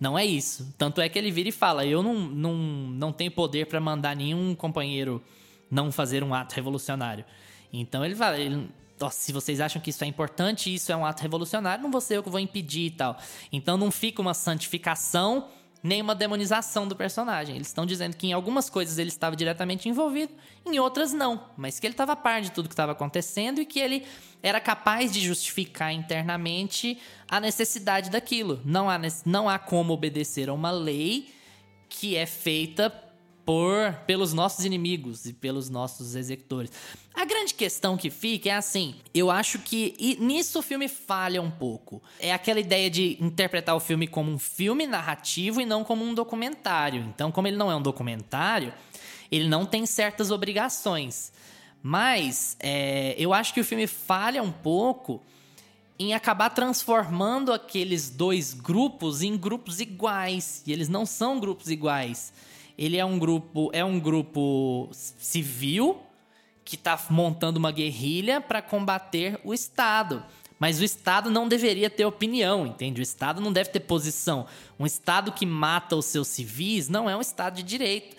Não é isso. Tanto é que ele vira e fala: "Eu não, não, não tenho poder para mandar nenhum companheiro não fazer um ato revolucionário". Então ele fala, ele, "Ó, se vocês acham que isso é importante, isso é um ato revolucionário, não vou ser eu que vou impedir e tal. Então não fica uma santificação nem uma demonização do personagem. Eles estão dizendo que em algumas coisas ele estava diretamente envolvido, em outras não, mas que ele estava a par de tudo que estava acontecendo e que ele era capaz de justificar internamente a necessidade daquilo. Não há, não há como obedecer a uma lei que é feita por pelos nossos inimigos e pelos nossos executores. A grande questão que fica é assim, eu acho que nisso o filme falha um pouco. É aquela ideia de interpretar o filme como um filme narrativo e não como um documentário. Então, como ele não é um documentário, ele não tem certas obrigações. Mas é, eu acho que o filme falha um pouco em acabar transformando aqueles dois grupos em grupos iguais. E eles não são grupos iguais. Ele é um grupo, é um grupo civil que está montando uma guerrilha para combater o Estado. Mas o Estado não deveria ter opinião, entende? O Estado não deve ter posição. Um Estado que mata os seus civis não é um Estado de direito.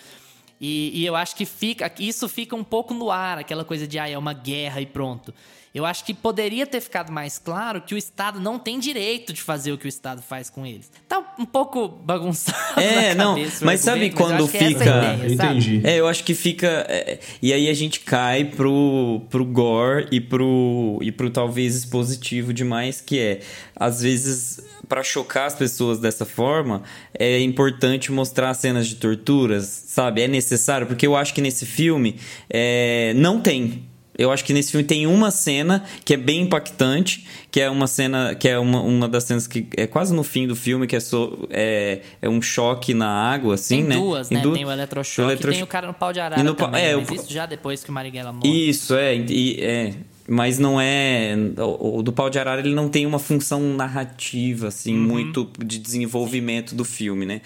E, e, eu acho que fica, isso fica um pouco no ar, aquela coisa de ah, é uma guerra e pronto. Eu acho que poderia ter ficado mais claro que o Estado não tem direito de fazer o que o Estado faz com eles. Tá um pouco bagunçado. É, não, mas sabe quando mas fica. É ideia, Entendi. É, eu acho que fica. é, e aí a gente cai pro, pro gore e pro, e pro talvez expositivo demais, que é, às vezes, para chocar as pessoas dessa forma, é importante mostrar cenas de torturas, sabe? É necessário, porque eu acho que nesse filme é, não tem. Eu acho que nesse filme tem uma cena que é bem impactante, que é uma cena, que é uma, uma das cenas que é quase no fim do filme, que é, so, é, é um choque na água, assim, tem né? duas, né? du- Tem o eletrochoque o tem o cara no pau de arara E no também, é, mas o- isso já depois que o Marighella morre. Isso, é, e- é. Mas não é. O, do pau de arara ele não tem uma função narrativa, assim, Uhum. muito de desenvolvimento do filme, né?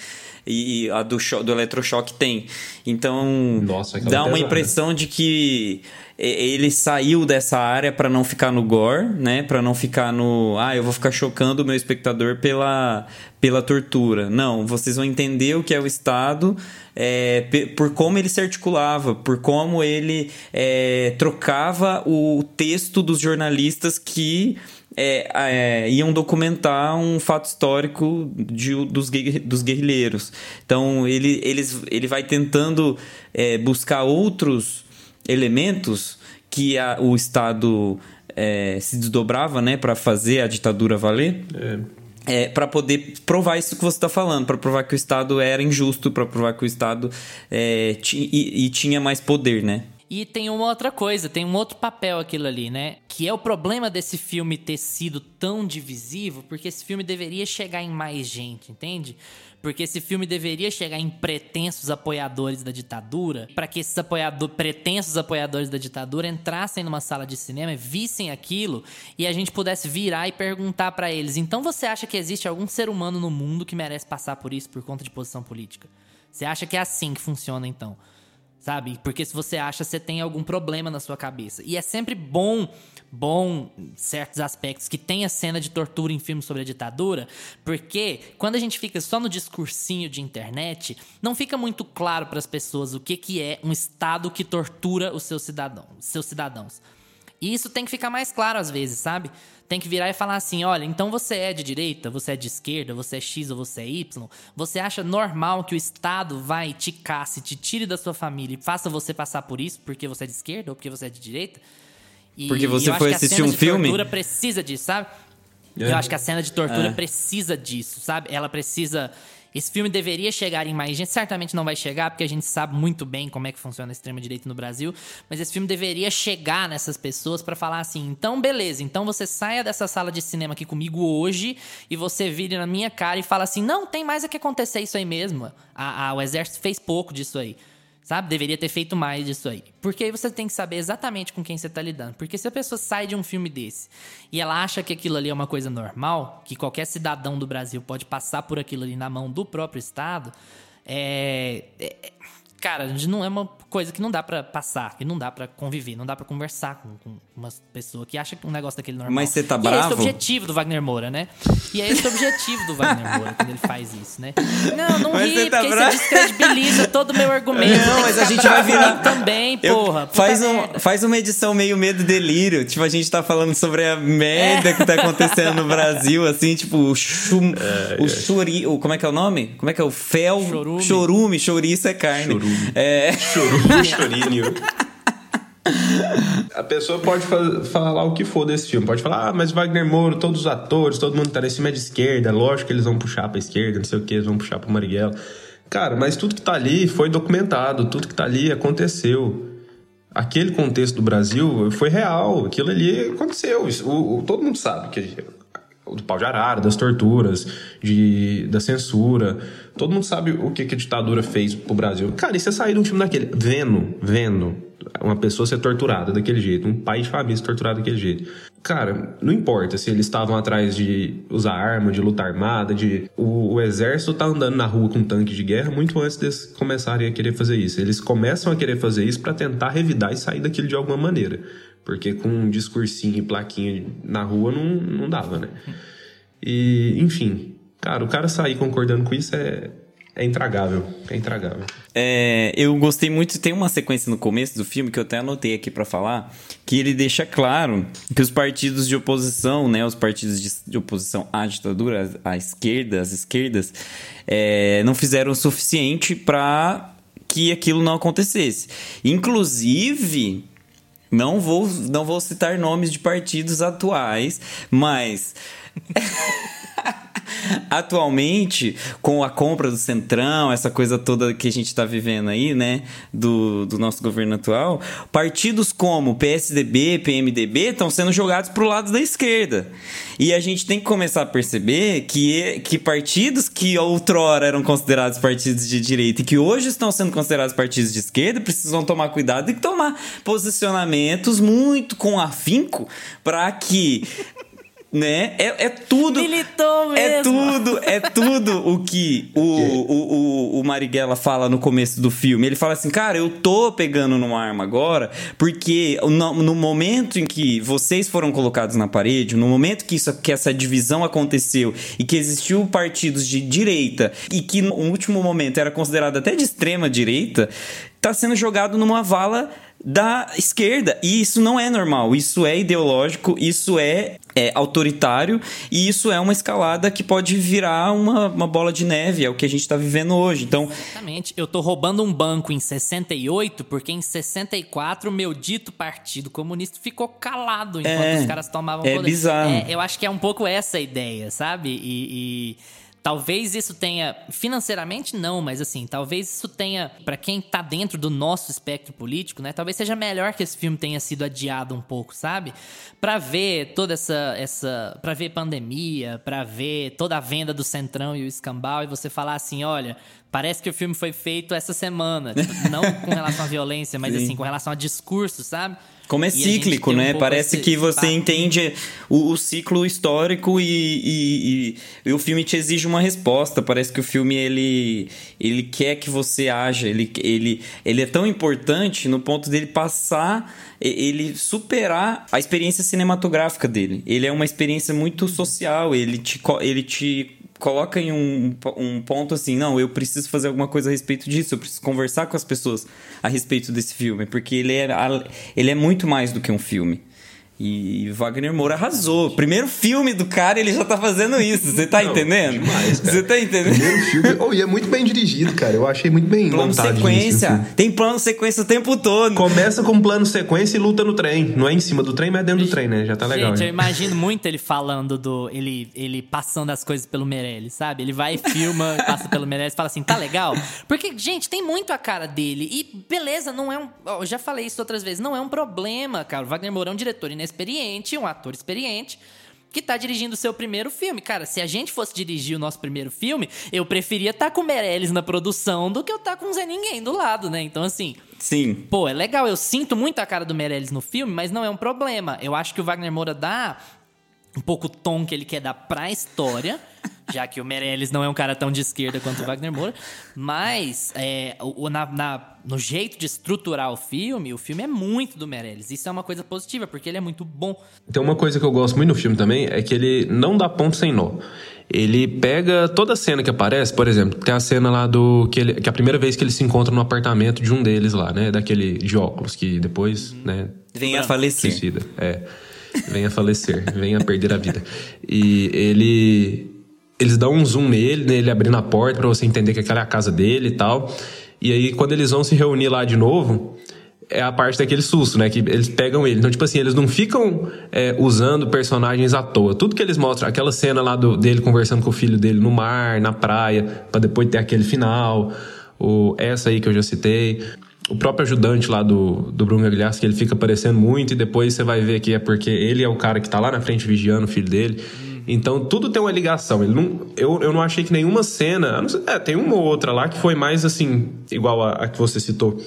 E a do, do eletrochoque tem. Então. Nossa, dá uma pesada. impressão de que ele saiu dessa área pra não ficar no gore, né? Pra não ficar no. Ah, eu vou ficar chocando o meu espectador pela, pela tortura. Não, vocês vão entender o que é o Estado é, por como ele se articulava, por como ele é, trocava o texto dos jornalistas que é, é, iam documentar um fato histórico de- dos, dos guerrilheiros. Então ele, eles, ele vai tentando é, buscar outros elementos que a- o Estado é, se desdobrava né, para fazer a ditadura valer. É, para poder provar isso que você está falando, para provar que o Estado era injusto, para provar que o Estado é, ti- e, e tinha mais poder, né? E tem uma outra coisa, tem um outro papel aquilo ali, né? Que é o problema desse filme ter sido tão divisivo, porque esse filme deveria chegar em mais gente, entende? Porque esse filme deveria chegar em pretensos apoiadores da ditadura, para que esses apoiador, pretensos apoiadores da ditadura entrassem numa sala de cinema, vissem aquilo e a gente pudesse virar e perguntar para eles: então você acha que existe algum ser humano no mundo que merece passar por isso por conta de posição política? Você acha que é assim que funciona então? sabe? Porque se você acha, você tem algum problema na sua cabeça. E é sempre bom, bom, em certos aspectos, que tenha cena de tortura em filmes sobre a ditadura, porque quando a gente fica só no discursinho de internet, não fica muito claro para as pessoas o que, que é um Estado que tortura os seus cidadãos. Seus cidadãos. E isso tem que ficar mais claro às vezes, sabe? Tem que virar e falar assim: olha, então você é de direita, você é de esquerda, você é X ou você é Y. Você acha normal que o Estado vai te casse, te tire da sua família e faça você passar por isso porque você é de esquerda ou porque você é de direita? E, Porque você e eu acho foi que a assistir cena um de filme? tortura precisa disso, sabe? É. Eu acho que a cena de tortura É. precisa disso, sabe? Ela precisa. Esse filme deveria chegar em mais gente. Certamente não vai chegar, porque a gente sabe muito bem como é que funciona a extrema-direita no Brasil. Mas esse filme deveria chegar nessas pessoas pra falar assim: então, beleza, então você saia dessa sala de cinema aqui comigo hoje e você vire na minha cara e fala assim: não, tem mais é que acontecer isso aí mesmo. A- a- o exército fez pouco disso aí. Sabe? Deveria ter feito mais disso aí. Porque aí você tem que saber exatamente com quem você tá lidando. Porque se a pessoa sai de um filme desse e ela acha que aquilo ali é uma coisa normal, que qualquer cidadão do Brasil pode passar por aquilo ali na mão do próprio Estado, é. é- cara, não é uma coisa que não dá pra passar, que não dá pra conviver, não dá pra conversar com, com uma pessoa que acha que um negócio daquele normal. Mas você tá E é esse o bravo? objetivo do Wagner Moura, né? E é esse o objetivo do Wagner Moura quando ele faz isso, né? Não, não Mas ri, você tá porque bravo? isso descredibiliza todo o meu argumento. Não, mas a gente vai bravo virar- também, Eu- porra. faz, um, merda. faz uma edição meio medo e delírio. Tipo, a gente tá falando sobre a merda que tá acontecendo no Brasil, assim, tipo, o chum, o chori, o, como é que é o nome? Como é que é o fel? Chorume. Chorume, chouriço é carne. Chorume. É, Chorume, chorinho. A pessoa pode fa- falar o que for desse filme. Pode falar, ah, mas Wagner Moura, todos os atores, todo mundo que tá nesse filme é de esquerda. Lógico que eles vão puxar pra esquerda, não sei o que, eles vão puxar pro Marighella. Cara, mas tudo que tá ali foi documentado, tudo que tá ali aconteceu. Aquele contexto do Brasil foi real, aquilo ali aconteceu. O- o- todo mundo sabe que do pau de arara, das torturas, de, da censura. Todo mundo sabe o que, que a ditadura fez pro Brasil. Cara, e você sair de um filme daquele, vendo, vendo uma pessoa ser torturada daquele jeito, um pai de família ser torturado daquele jeito. Cara, não importa se eles estavam atrás de usar arma, de luta armada, de. O, o, exército tá andando na rua com tanque de guerra muito antes deles começarem a querer fazer isso. Eles começam a querer fazer isso para tentar revidar e sair daquilo de alguma maneira. Porque com um discursinho e plaquinha na rua não, não dava, né? E, enfim, cara, o cara sair concordando com isso é, é intragável. É intragável. É, eu gostei muito. Tem uma sequência no começo do filme que eu até anotei aqui para falar, que ele deixa claro que os partidos de oposição, né, os partidos de, de oposição à ditadura, à esquerda, as esquerdas, é, não fizeram o suficiente para que aquilo não acontecesse. Inclusive, não vou, não vou citar nomes de partidos atuais, mas. Atualmente, com a compra do Centrão, essa coisa toda que a gente está vivendo aí, né, do, do nosso governo atual, partidos como PSDB, PMDB estão sendo jogados para o lado da esquerda. E a gente tem que começar a perceber que, que partidos que outrora eram considerados partidos de direita e que hoje estão sendo considerados partidos de esquerda precisam tomar cuidado e tomar posicionamentos muito com afinco para que né? É, é tudo. Militou é mesmo. É tudo, é tudo o que o, o, o, o Marighella fala no começo do filme. Ele fala assim, cara, eu tô pegando numa arma agora, porque no, no, momento em que vocês foram colocados na parede, no momento que, isso, que essa divisão aconteceu e que existiu partidos de direita e que no último momento era considerado até de extrema direita, tá sendo jogado numa vala da esquerda. E isso não é normal, isso é ideológico, isso é, é, autoritário e isso é uma escalada que pode virar uma, uma bola de neve, é o que a gente está vivendo hoje. Então, Exatamente. Eu tô roubando um banco em 68 porque em 64 meu dito Partido Comunista ficou calado enquanto É, os caras tomavam é poder. bizarro. É, eu acho que é um pouco essa a ideia, sabe? e... e... Talvez isso tenha, financeiramente não, mas assim, talvez isso tenha, para quem tá dentro do nosso espectro político, né? Talvez seja melhor que esse filme tenha sido adiado um pouco, sabe? Para ver toda essa, essa, para ver pandemia, para ver toda a venda do Centrão e o escambau e você falar assim, olha, parece que o filme foi feito essa semana, tipo, não com relação à violência, mas Sim. assim com relação a discurso, sabe? Como é E cíclico, um né? pouco Parece esse que você entende o, o ciclo histórico e, e- e- o filme te exige uma resposta. Parece que o filme ele, ele quer que você haja. Ele, ele, ele é tão importante no ponto dele passar, ele superar a experiência cinematográfica dele. Ele é uma experiência muito social. Ele te, ele te coloca em um, um ponto assim, não, eu preciso fazer alguma coisa a respeito disso, eu preciso conversar com as pessoas a respeito desse filme, porque ele é, ele é muito mais do que um filme. E Wagner Moura arrasou. Primeiro filme do cara, ele já tá fazendo isso. Você tá Não, entendendo? demais, cara. Você tá entendendo? Primeiro filme. Oh, e é muito bem dirigido, cara. Eu achei muito bem Plano montado. sequência. Tem plano sequência o tempo todo. Começa com plano sequência e luta no trem. Não é em cima do trem, mas é dentro do trem, né? Já tá legal. Gente, eu já. imagino muito ele falando do. Ele, ele passando as coisas pelo Meirelles, sabe? Ele vai, filma, passa pelo Meirelles e fala assim, tá legal? Porque, gente, tem muito a cara dele. E beleza, não é um. Eu já falei isso outras vezes, não é um problema, cara. O Wagner Moura é um diretor inexperiente, um ator experiente. Que tá dirigindo o seu primeiro filme. Cara, se a gente fosse dirigir o nosso primeiro filme, eu preferia estar com o Meirelles na produção do que eu estar com o Zé Ninguém do lado, né? Então, assim, Sim. Pô, é legal, eu sinto muito a cara do Meirelles no filme, mas não é um problema. Eu acho que o Wagner Moura dá um pouco o tom que ele quer dar pra história, já que o Meirelles não é um cara tão de esquerda quanto o Wagner Moura, mas é, o, na- na- no jeito de estruturar o filme, o filme é muito do Meirelles. Isso é uma coisa positiva, porque ele é muito bom. Tem uma coisa que eu gosto muito no filme também, é que ele não dá ponto sem nó. Ele pega toda cena que aparece, por exemplo, tem a cena lá do. Que, ele, que é a primeira vez que ele se encontra no apartamento de um deles lá, né? Daquele de óculos, que depois, né? Vem a falecer. Suicida. É. Vem a falecer, vem a perder a vida. E ele. Eles dão um zoom nele, nele abrindo a porta pra você entender que aquela é a casa dele e tal. E aí, quando eles vão se reunir lá de novo, é a parte daquele susto, né? Que eles pegam ele. Então, tipo assim, eles não ficam é, usando personagens à toa. Tudo que eles mostram, aquela cena lá do- dele conversando com o filho dele no mar, na praia, pra depois ter aquele final. O, essa aí que eu já citei. O próprio ajudante lá do, do Bruno Gagliasso, que ele fica aparecendo muito, e depois você vai ver que é porque ele é o cara que tá lá na frente vigiando o filho dele. Então tudo tem uma ligação. Ele não, eu, eu não achei que nenhuma cena. É, tem uma ou outra lá que foi mais assim, igual a, a que você citou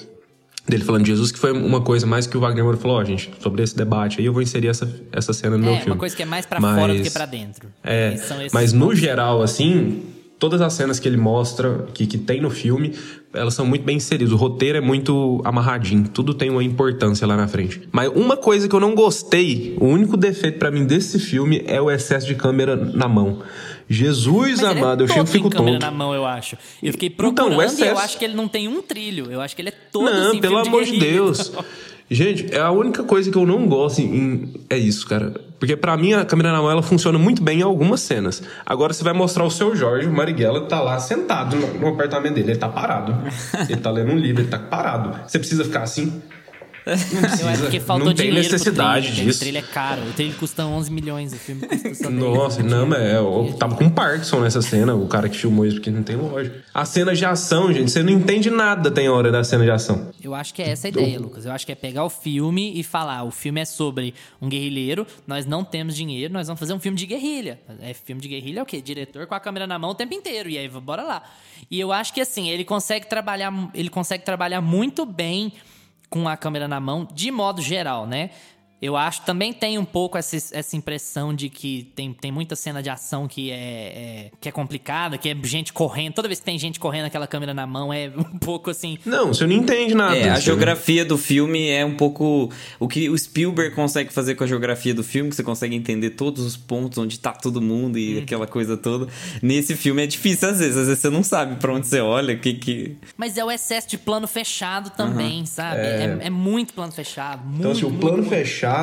dele falando de Jesus, que foi uma coisa mais que o Wagner Moura falou, ó, oh, gente, sobre esse debate aí eu vou inserir essa, essa cena no é, meu filme. É, uma coisa que é mais para mas, fora do que para dentro. É, mas no geral, assim, todas as cenas que ele mostra, que, que tem no filme, elas são muito bem inseridas. O roteiro é muito amarradinho, tudo tem uma importância lá na frente. Mas uma coisa que eu não gostei, o único defeito para mim desse filme é o excesso de câmera na mão. Jesus Mas amado, é eu chego fico tonto. na mão, eu acho. Eu fiquei procurando então, excesso... e eu acho que ele não tem um trilho. Eu acho que ele é todo Não, assim, pelo amor de, de Deus. Gente, é a única coisa que eu não gosto em, é isso, cara. Porque para mim a câmera na mão ela funciona muito bem em algumas cenas. Agora você vai mostrar o seu Jorge, o Marighella, tá lá sentado no, no apartamento dele, ele tá parado. ele tá lendo um livro, ele tá parado. Você precisa ficar assim? Eu acho que faltou não tem dinheiro necessidade pro disso. O trailer é caro. O trailer custa 11 milhões, o filme custa Nossa, não, mas é, eu tava com Parkinson nessa cena, o cara que filmou isso, porque não tem lógica. A cena de ação, gente, você não entende nada tem hora da cena de ação. Eu acho que é essa a ideia, Lucas. Eu acho que é pegar o filme e falar, o filme é sobre um guerrilheiro, nós não temos dinheiro, nós vamos fazer um filme de guerrilha. É filme de guerrilha é o quê? Diretor com a câmera na mão o tempo inteiro, e aí bora lá. E eu acho que assim, ele consegue trabalhar, ele consegue trabalhar muito bem com a câmera na mão, de modo geral, né? Eu acho também tem um pouco essa, essa impressão de que tem, tem muita cena de ação que é, é, que é complicada, que é gente correndo. Toda vez que tem gente correndo, aquela câmera na mão é um pouco assim. Não, você não entende nada. É, a geografia do filme é um pouco o que o Spielberg consegue fazer com a geografia do filme, que você consegue entender todos os pontos onde tá todo mundo e hum. aquela coisa toda. Nesse filme é difícil às vezes, às vezes você não sabe para onde você olha, o que que. Mas é o excesso de plano fechado também, uhum. sabe? É... é... É, muito plano fechado. Muito, então, se o plano muito, fechado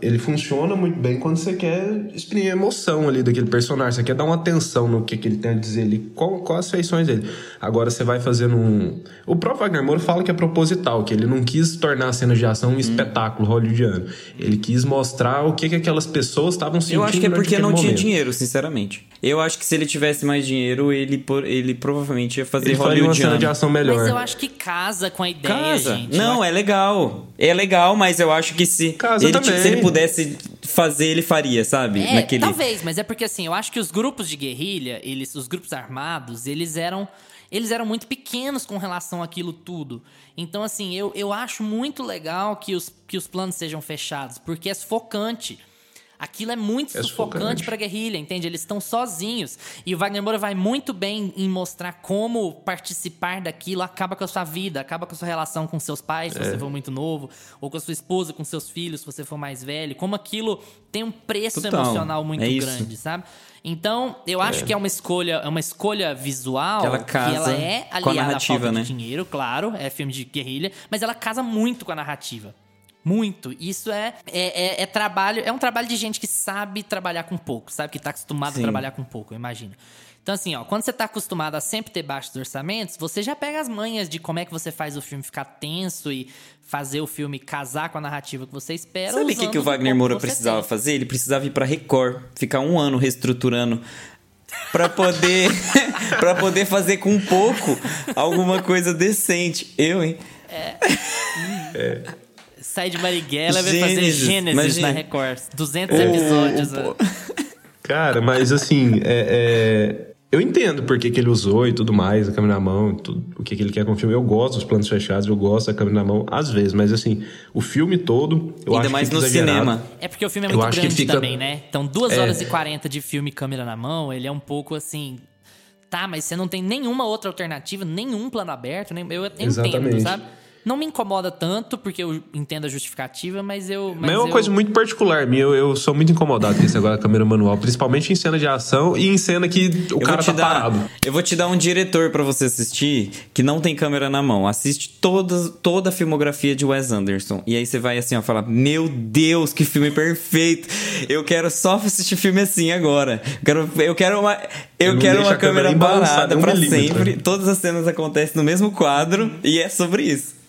ele funciona muito bem quando você quer exprimir a emoção ali daquele personagem. Você quer dar uma atenção no que, que ele tem a dizer ali, qual, quais as feições dele. Agora você vai fazendo um. O próprio Wagner Moura fala que é proposital, que ele não quis tornar a cena de ação um hum. espetáculo hollywoodiano. Ele quis mostrar o que, que aquelas pessoas estavam sentindo. Eu acho que é porque não momento. tinha dinheiro, sinceramente. Eu acho que se ele tivesse mais dinheiro, ele, ele provavelmente ia fazer ele faria uma cena de ação melhor. Mas eu acho que casa com a ideia, casa. gente. Não, é legal. É legal, mas eu acho que se, ele, se ele pudesse fazer, ele faria, sabe? É, Naquele... talvez, mas é porque assim, eu acho que os grupos de guerrilha, eles, os grupos armados, eles eram eles eram muito pequenos com relação àquilo tudo. Então, assim, eu, eu acho muito legal que os, que os planos sejam fechados, porque é sufocante. Aquilo é muito é sufocante para guerrilha, entende? Eles estão sozinhos. E o Wagner Moura vai muito bem em mostrar como participar daquilo acaba com a sua vida, acaba com a sua relação com seus pais, se é. você for muito novo, ou com a sua esposa, com seus filhos, se você for mais velho. Como aquilo tem um preço Total. emocional muito é grande, sabe? Então, eu acho é. que é uma escolha, é uma escolha visual que ela, casa que ela é aliada à falta né? de dinheiro, claro, é filme de guerrilha, mas ela casa muito com a narrativa. Muito. Isso é, é, é, é, trabalho, é um trabalho de gente que sabe trabalhar com pouco, sabe? Que está acostumado Sim. a trabalhar com pouco, imagina. Então, assim, ó, quando você está acostumado a sempre ter baixos orçamentos, você já pega as manhas de como é que você faz o filme ficar tenso e fazer o filme casar com a narrativa que você espera. Sabe o que, que o Wagner Moura precisava tem. fazer? Ele precisava ir para Record, ficar um ano reestruturando para poder para poder fazer com pouco alguma coisa decente. Eu, hein? É. é sai de Marighella e vai fazer Gênesis na Record. 200 oh, episódios. Oh, Cara, mas assim, é, é, eu entendo por que, que ele usou e tudo mais, a câmera na mão, tudo, o que, que ele quer com o filme. Eu gosto dos planos fechados, eu gosto da câmera na mão, às vezes, mas assim, o filme todo, eu Ainda acho mais que no cinema. É porque o filme é muito grande fica... também, né? Então, 2 é. horas é... e 40 de filme câmera na mão, ele é um pouco assim. Tá, mas você não tem nenhuma outra alternativa, nenhum plano aberto, nem, eu entendo, Exatamente. sabe? Não me incomoda tanto, porque eu entendo a justificativa, mas eu. Mas, mas é uma eu... coisa muito particular minha. Eu, eu sou muito incomodado com esse agora da câmera manual, principalmente em cena de ação e em cena que o eu cara tá dar, parado. Eu vou te dar um diretor para você assistir que não tem câmera na mão. Assiste toda, toda a filmografia de Wes Anderson. E aí você vai assim, ó, falar: Meu Deus, que filme perfeito! Eu quero só assistir filme assim agora. Eu quero, eu quero uma. Eu, eu quero uma câmera, câmera parada um para sempre. Todas as cenas acontecem no mesmo quadro e é sobre isso.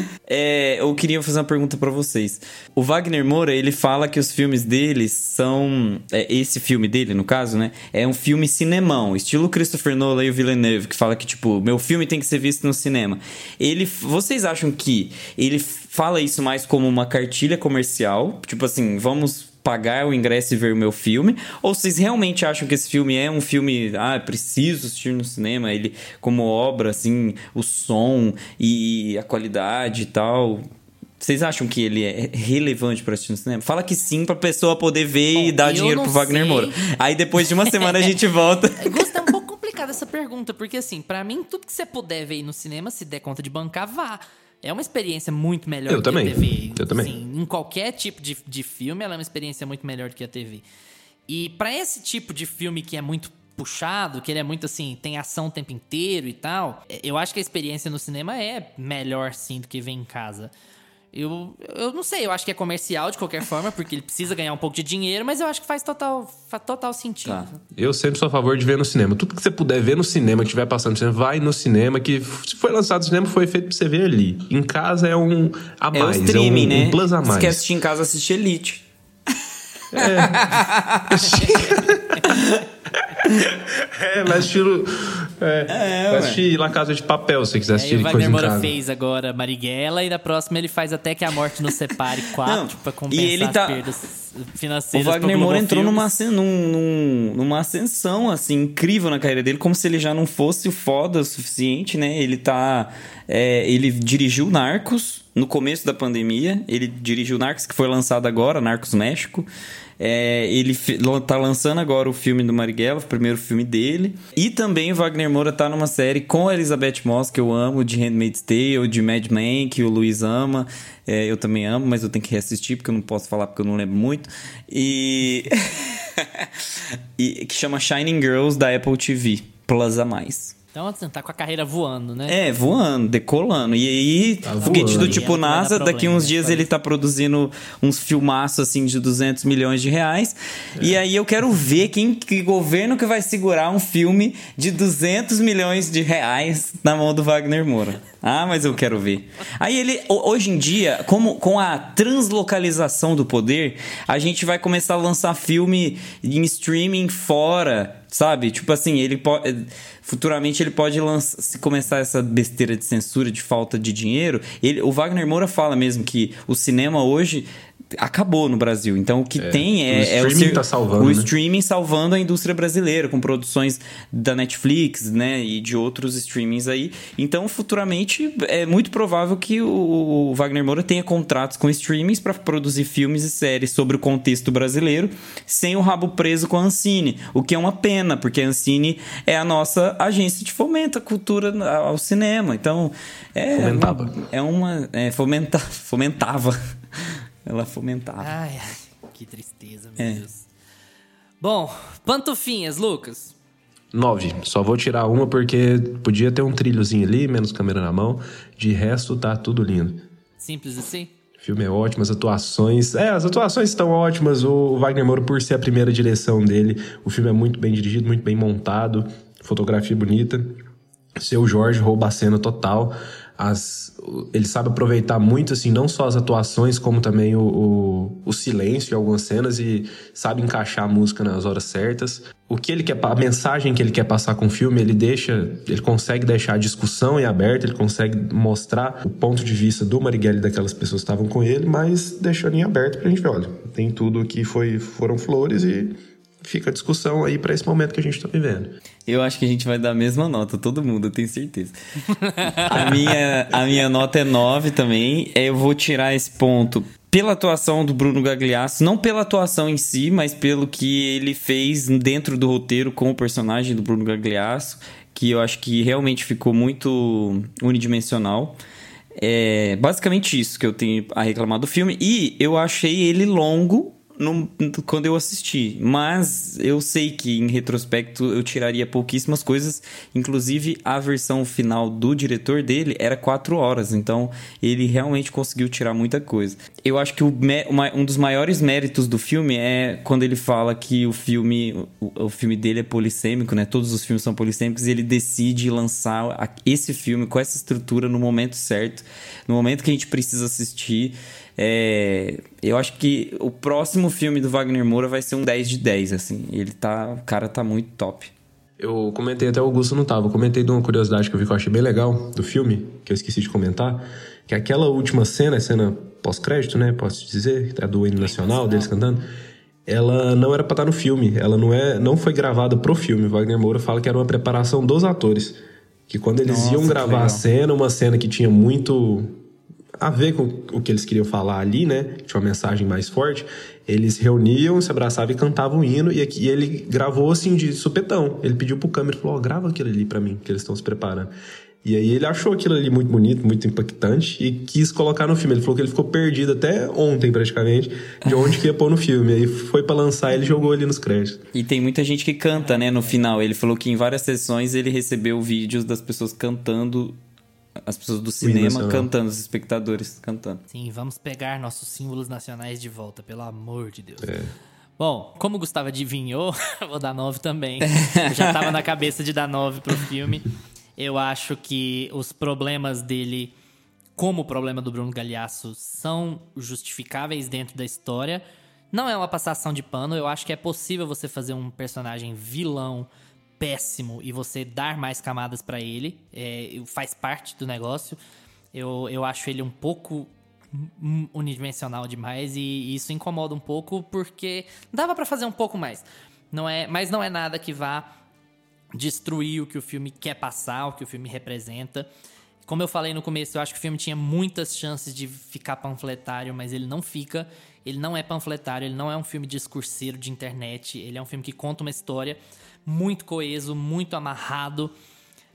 É, eu queria fazer uma pergunta para vocês. O Wagner Moura, ele fala que os filmes deles são. É, esse filme dele, no caso, né? É um filme cinemão, estilo Christopher Nolan e o Villeneuve, que fala que, tipo, meu filme tem que ser visto no cinema. Ele. Vocês acham que ele fala isso mais como uma cartilha comercial? Tipo assim, vamos pagar o ingresso e ver o meu filme, ou vocês realmente acham que esse filme é um filme, ah, preciso assistir no cinema, ele como obra, assim, o som e a qualidade e tal. Vocês acham que ele é relevante para assistir no cinema? Fala que sim pra pessoa poder ver Bom, e dar dinheiro pro Wagner sei. Moura. Aí depois de uma semana a gente volta. Gusta, é um pouco complicada essa pergunta, porque assim, para mim, tudo que você puder ver no cinema, se der conta de bancar, vá. É uma experiência muito melhor eu que também. a TV. Eu também. Em qualquer tipo de, de filme, ela é uma experiência muito melhor do que a TV. E para esse tipo de filme que é muito puxado, que ele é muito assim, tem ação o tempo inteiro e tal, é, eu acho que a experiência no cinema é melhor sim do que ver em casa. Eu, eu não sei, eu acho que é comercial de qualquer forma, porque ele precisa ganhar um pouco de dinheiro, mas eu acho que faz total, faz total sentido. Tá. Eu sempre sou a favor de ver no cinema. Tudo que você puder ver no cinema, que estiver passando no cinema, vai no cinema, que se foi lançado no cinema, foi feito pra você ver ali. Em casa é um a mais, é, o streaming, é um, né? um plus a mais. Se quer assistir em casa, assistir Elite. É. é, vai assistir. É, é vai assistir La Casa de Papel, se você quiser assistir aí, coisa em casa. fez agora Marighella e da próxima ele faz até que a morte nos separe quatro pra compensar e ele tá... as perdas financeiras. O Wagner Moura entrou numa, num, numa ascensão assim incrível na carreira dele, como se ele já não fosse foda o suficiente, né? Ele tá. É, ele dirigiu Narcos no começo da pandemia. Ele dirigiu Narcos, que foi lançado agora, Narcos México. É, ele tá lançando agora o filme do Marighella, o primeiro filme dele. E também o Wagner Moura tá numa série com a Elizabeth Moss, que eu amo, de Handmaid's Tale, de Mad Men, que o Luiz ama. É, eu também amo, mas eu tenho que reassistir porque eu não posso falar porque eu não lembro muito. E. e que chama Shining Girls da Apple TV Plus a mais. Então, assim, tá com a carreira voando, né? É, voando, decolando. E aí, tá foguete do tipo NASA, daqui uns dias ele tá produzindo uns filmaços, assim, de 200 milhões de reais. É. E aí eu quero ver quem, que governo que vai segurar um filme de 200 milhões de reais na mão do Wagner Moura. Ah, mas eu quero ver. Aí ele, hoje em dia, como, com a translocalização do poder, a gente vai começar a lançar filme em streaming fora Sabe? Tipo assim, ele pode. Futuramente ele pode lançar, se começar essa besteira de censura, de falta de dinheiro. Ele, o Wagner Moura fala mesmo que o cinema hoje acabou no Brasil. Então o que é, tem é o streaming, é o, tá salvando, o né? streaming salvando a indústria brasileira com produções da Netflix, né, e de outros streamings aí. Então futuramente é muito provável que o Wagner Moura tenha contratos com streamings para produzir filmes e séries sobre o contexto brasileiro sem o rabo preso com a Ancine, o que é uma pena, porque a Ancine é a nossa agência de fomento à cultura ao cinema. Então é fomentava. Uma, é uma é, fomenta, fomentava ela fomentava. Ai, que tristeza, meu é. Deus. Bom, pantufinhas, Lucas. Nove. Só vou tirar uma porque podia ter um trilhozinho ali, menos câmera na mão. De resto, tá tudo lindo. Simples assim? O filme é ótimo, as atuações. É, as atuações estão ótimas. O Wagner Moura, por ser a primeira direção dele, o filme é muito bem dirigido, muito bem montado, fotografia bonita. Seu Jorge rouba a cena total as, ele sabe aproveitar muito, assim, não só as atuações, como também o, o, o, silêncio em algumas cenas e sabe encaixar a música nas horas certas. O que ele quer, a mensagem que ele quer passar com o filme, ele deixa, ele consegue deixar a discussão em aberto, ele consegue mostrar o ponto de vista do Marighella e daquelas pessoas que estavam com ele, mas deixando em aberto pra gente ver, olha, tem tudo que foi, foram flores e fica a discussão aí para esse momento que a gente está vivendo. Eu acho que a gente vai dar a mesma nota, todo mundo, eu tenho certeza. a, minha, a minha nota é 9 também. Eu vou tirar esse ponto pela atuação do Bruno Gagliasso, não pela atuação em si, mas pelo que ele fez dentro do roteiro com o personagem do Bruno Gagliasso, que eu acho que realmente ficou muito unidimensional. É basicamente isso que eu tenho a reclamar do filme. E eu achei ele longo quando eu assisti. Mas eu sei que em retrospecto eu tiraria pouquíssimas coisas. Inclusive a versão final do diretor dele era quatro horas. Então ele realmente conseguiu tirar muita coisa. Eu acho que o, um dos maiores méritos do filme é quando ele fala que o filme, o, o filme dele é polissêmico, né? Todos os filmes são polissêmicos e ele decide lançar esse filme com essa estrutura no momento certo, no momento que a gente precisa assistir. É, eu acho que o próximo filme do Wagner Moura vai ser um 10 de 10, assim. Ele tá. O cara tá muito top. Eu comentei até o Augusto não tava. Eu comentei de uma curiosidade que eu vi que eu achei bem legal do filme, que eu esqueci de comentar. Que é aquela última cena, a cena pós-crédito, né? Posso dizer, é do hino nacional, deles cantando. ela não era pra estar no filme. Ela não, é, não foi gravada pro filme. Wagner Moura fala que era uma preparação dos atores. Que quando eles Nossa, iam gravar a cena, uma cena que tinha muito a ver com o que eles queriam falar ali, né? Tinha uma mensagem mais forte. Eles reuniam, se abraçavam e cantavam o hino. E, aqui, e ele gravou assim de supetão. Ele pediu pro câmera e falou: "Ó, grava aquilo ali pra mim, que eles estão se preparando. E aí ele achou aquilo ali muito bonito, muito impactante e quis colocar no filme. Ele falou que ele ficou perdido até ontem, praticamente, de onde que ia pôr no filme. Aí foi pra lançar ele jogou ali nos créditos. E tem muita gente que canta, né, no final. Ele falou que em várias sessões ele recebeu vídeos das pessoas cantando, as pessoas do cinema cantando, os espectadores cantando. Sim, vamos pegar nossos símbolos nacionais de volta, pelo amor de Deus. É. Bom, como o Gustavo adivinhou, vou dar 9 também. Eu já tava na cabeça de dar 9 pro filme. Eu acho que os problemas dele, como o problema do Bruno Galhaço, são justificáveis dentro da história. Não é uma passação de pano, eu acho que é possível você fazer um personagem vilão péssimo e você dar mais camadas pra ele. É, faz parte do negócio. Eu, eu acho ele um pouco unidimensional demais e isso incomoda um pouco porque dava pra fazer um pouco mais. Não é, mas não é nada que vá destruir o que o filme quer passar, o que o filme representa. Como eu falei no começo, eu acho que o filme tinha muitas chances de ficar panfletário, mas ele não fica. Ele não é panfletário, ele não é um filme discurseiro de internet, ele é um filme que conta uma história muito coeso, muito amarrado,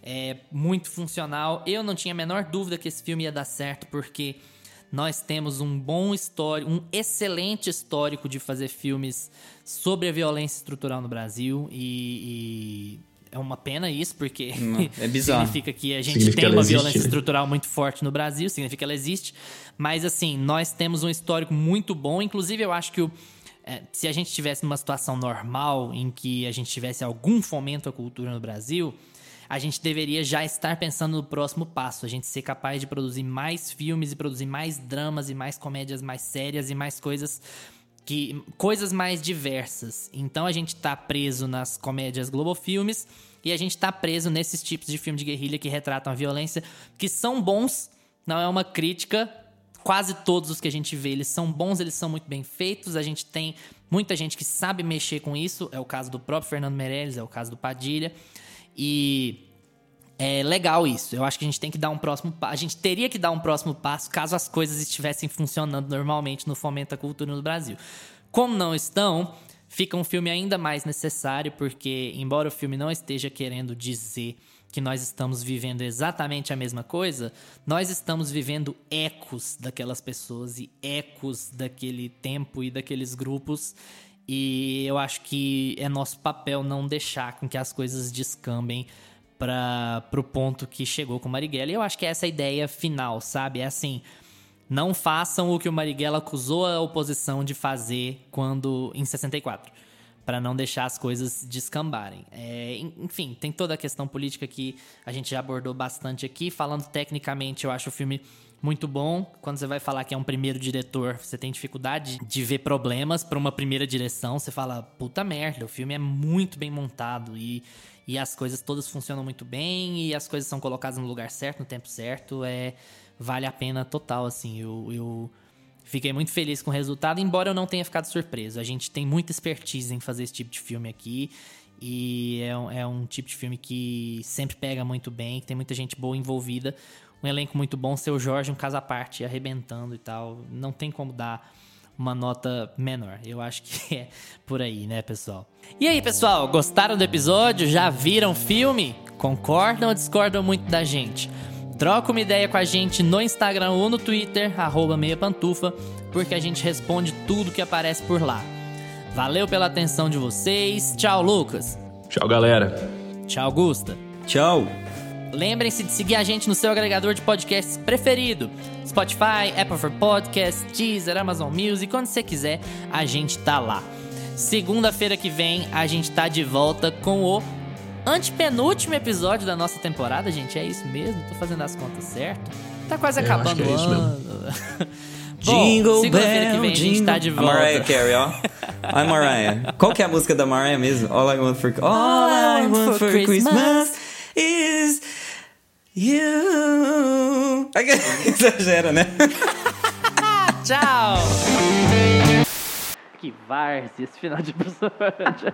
é muito funcional. Eu não tinha a menor dúvida que esse filme ia dar certo, porque nós temos um bom histórico, um excelente histórico de fazer filmes sobre a violência estrutural no Brasil e, e é uma pena isso, porque Não, é bizarro. significa que a gente Significa tem uma existe, violência né? estrutural muito forte no Brasil, significa que ela existe. Mas assim, nós temos um histórico muito bom. Inclusive, eu acho que o, é, se a gente tivesse numa situação normal em que a gente tivesse algum fomento à cultura no Brasil, a gente deveria já estar pensando no próximo passo. A gente ser capaz de produzir mais filmes e produzir mais dramas e mais comédias mais sérias e mais coisas que coisas mais diversas. Então a gente tá preso nas comédias Globo Filmes e a gente tá preso nesses tipos de filme de guerrilha que retratam a violência, que são bons, não é uma crítica. Quase todos os que a gente vê, eles são bons, eles são muito bem feitos. A gente tem muita gente que sabe mexer com isso. É o caso do próprio Fernando Meirelles, é o caso do Padilha. E é legal isso. Eu acho que a gente tem que dar um próximo passo. A gente teria que dar um próximo passo caso as coisas estivessem funcionando normalmente no Fomento à Cultura no Brasil. Como não estão, fica um filme ainda mais necessário, porque, embora o filme não esteja querendo dizer que nós estamos vivendo exatamente a mesma coisa, nós estamos vivendo ecos daquelas pessoas e ecos daquele tempo e daqueles grupos. E eu acho que é nosso papel não deixar com que as coisas descambem para pro ponto que chegou com Marighella. E eu acho que essa é a ideia final, sabe? É assim, não façam o que o Marighella acusou a oposição de fazer quando em 64, para não deixar as coisas descambarem. É, en- enfim, tem toda a questão política que a gente já abordou bastante aqui. Falando tecnicamente, eu acho o filme muito bom. Quando você vai falar que é um primeiro diretor, você tem dificuldade de ver problemas para uma primeira direção. Você fala, puta merda, o filme é muito bem montado e, e as coisas todas funcionam muito bem e as coisas são colocadas no lugar certo, no tempo certo. É, vale a pena total, assim. Eu, eu fiquei muito feliz com o resultado, embora eu não tenha ficado surpreso. A gente tem muita expertise em fazer esse tipo de filme aqui. E é um, é um tipo de filme que sempre pega muito bem, que tem muita gente boa envolvida. Um elenco muito bom, seu Jorge, um caso à parte, arrebentando e tal. Não tem como dar uma nota menor. Eu acho que é por aí, né, pessoal? E aí, pessoal, gostaram do episódio? Já viram o filme? Concordam ou discordam muito da gente? Troca uma ideia com a gente no Instagram ou no Twitter, arroba meia pantufa, porque a gente responde tudo que aparece por lá. Valeu pela atenção de vocês. Tchau, Lucas. Tchau, galera. Tchau, Gusta. Tchau! Lembrem-se de seguir a gente no seu agregador de podcasts preferido. Spotify, Apple for Podcasts, Deezer, Amazon Music, onde você quiser, a gente tá lá. Segunda-feira que vem, a gente tá de volta com o antepenúltimo episódio da nossa temporada, gente. É isso mesmo? Tô fazendo as contas certo? Tá quase É, eu acho acabando que é o isso mesmo. ano. Bom, Jingle segunda-feira que bell, vem a gente jingle... tá de A volta. Mariah Carey, ó. A Mariah. Qual que é a música da Mariah mesmo? All I want for, All I want for Christmas is you. Exagera, né? Tchau! Que várzea esse final de episódio.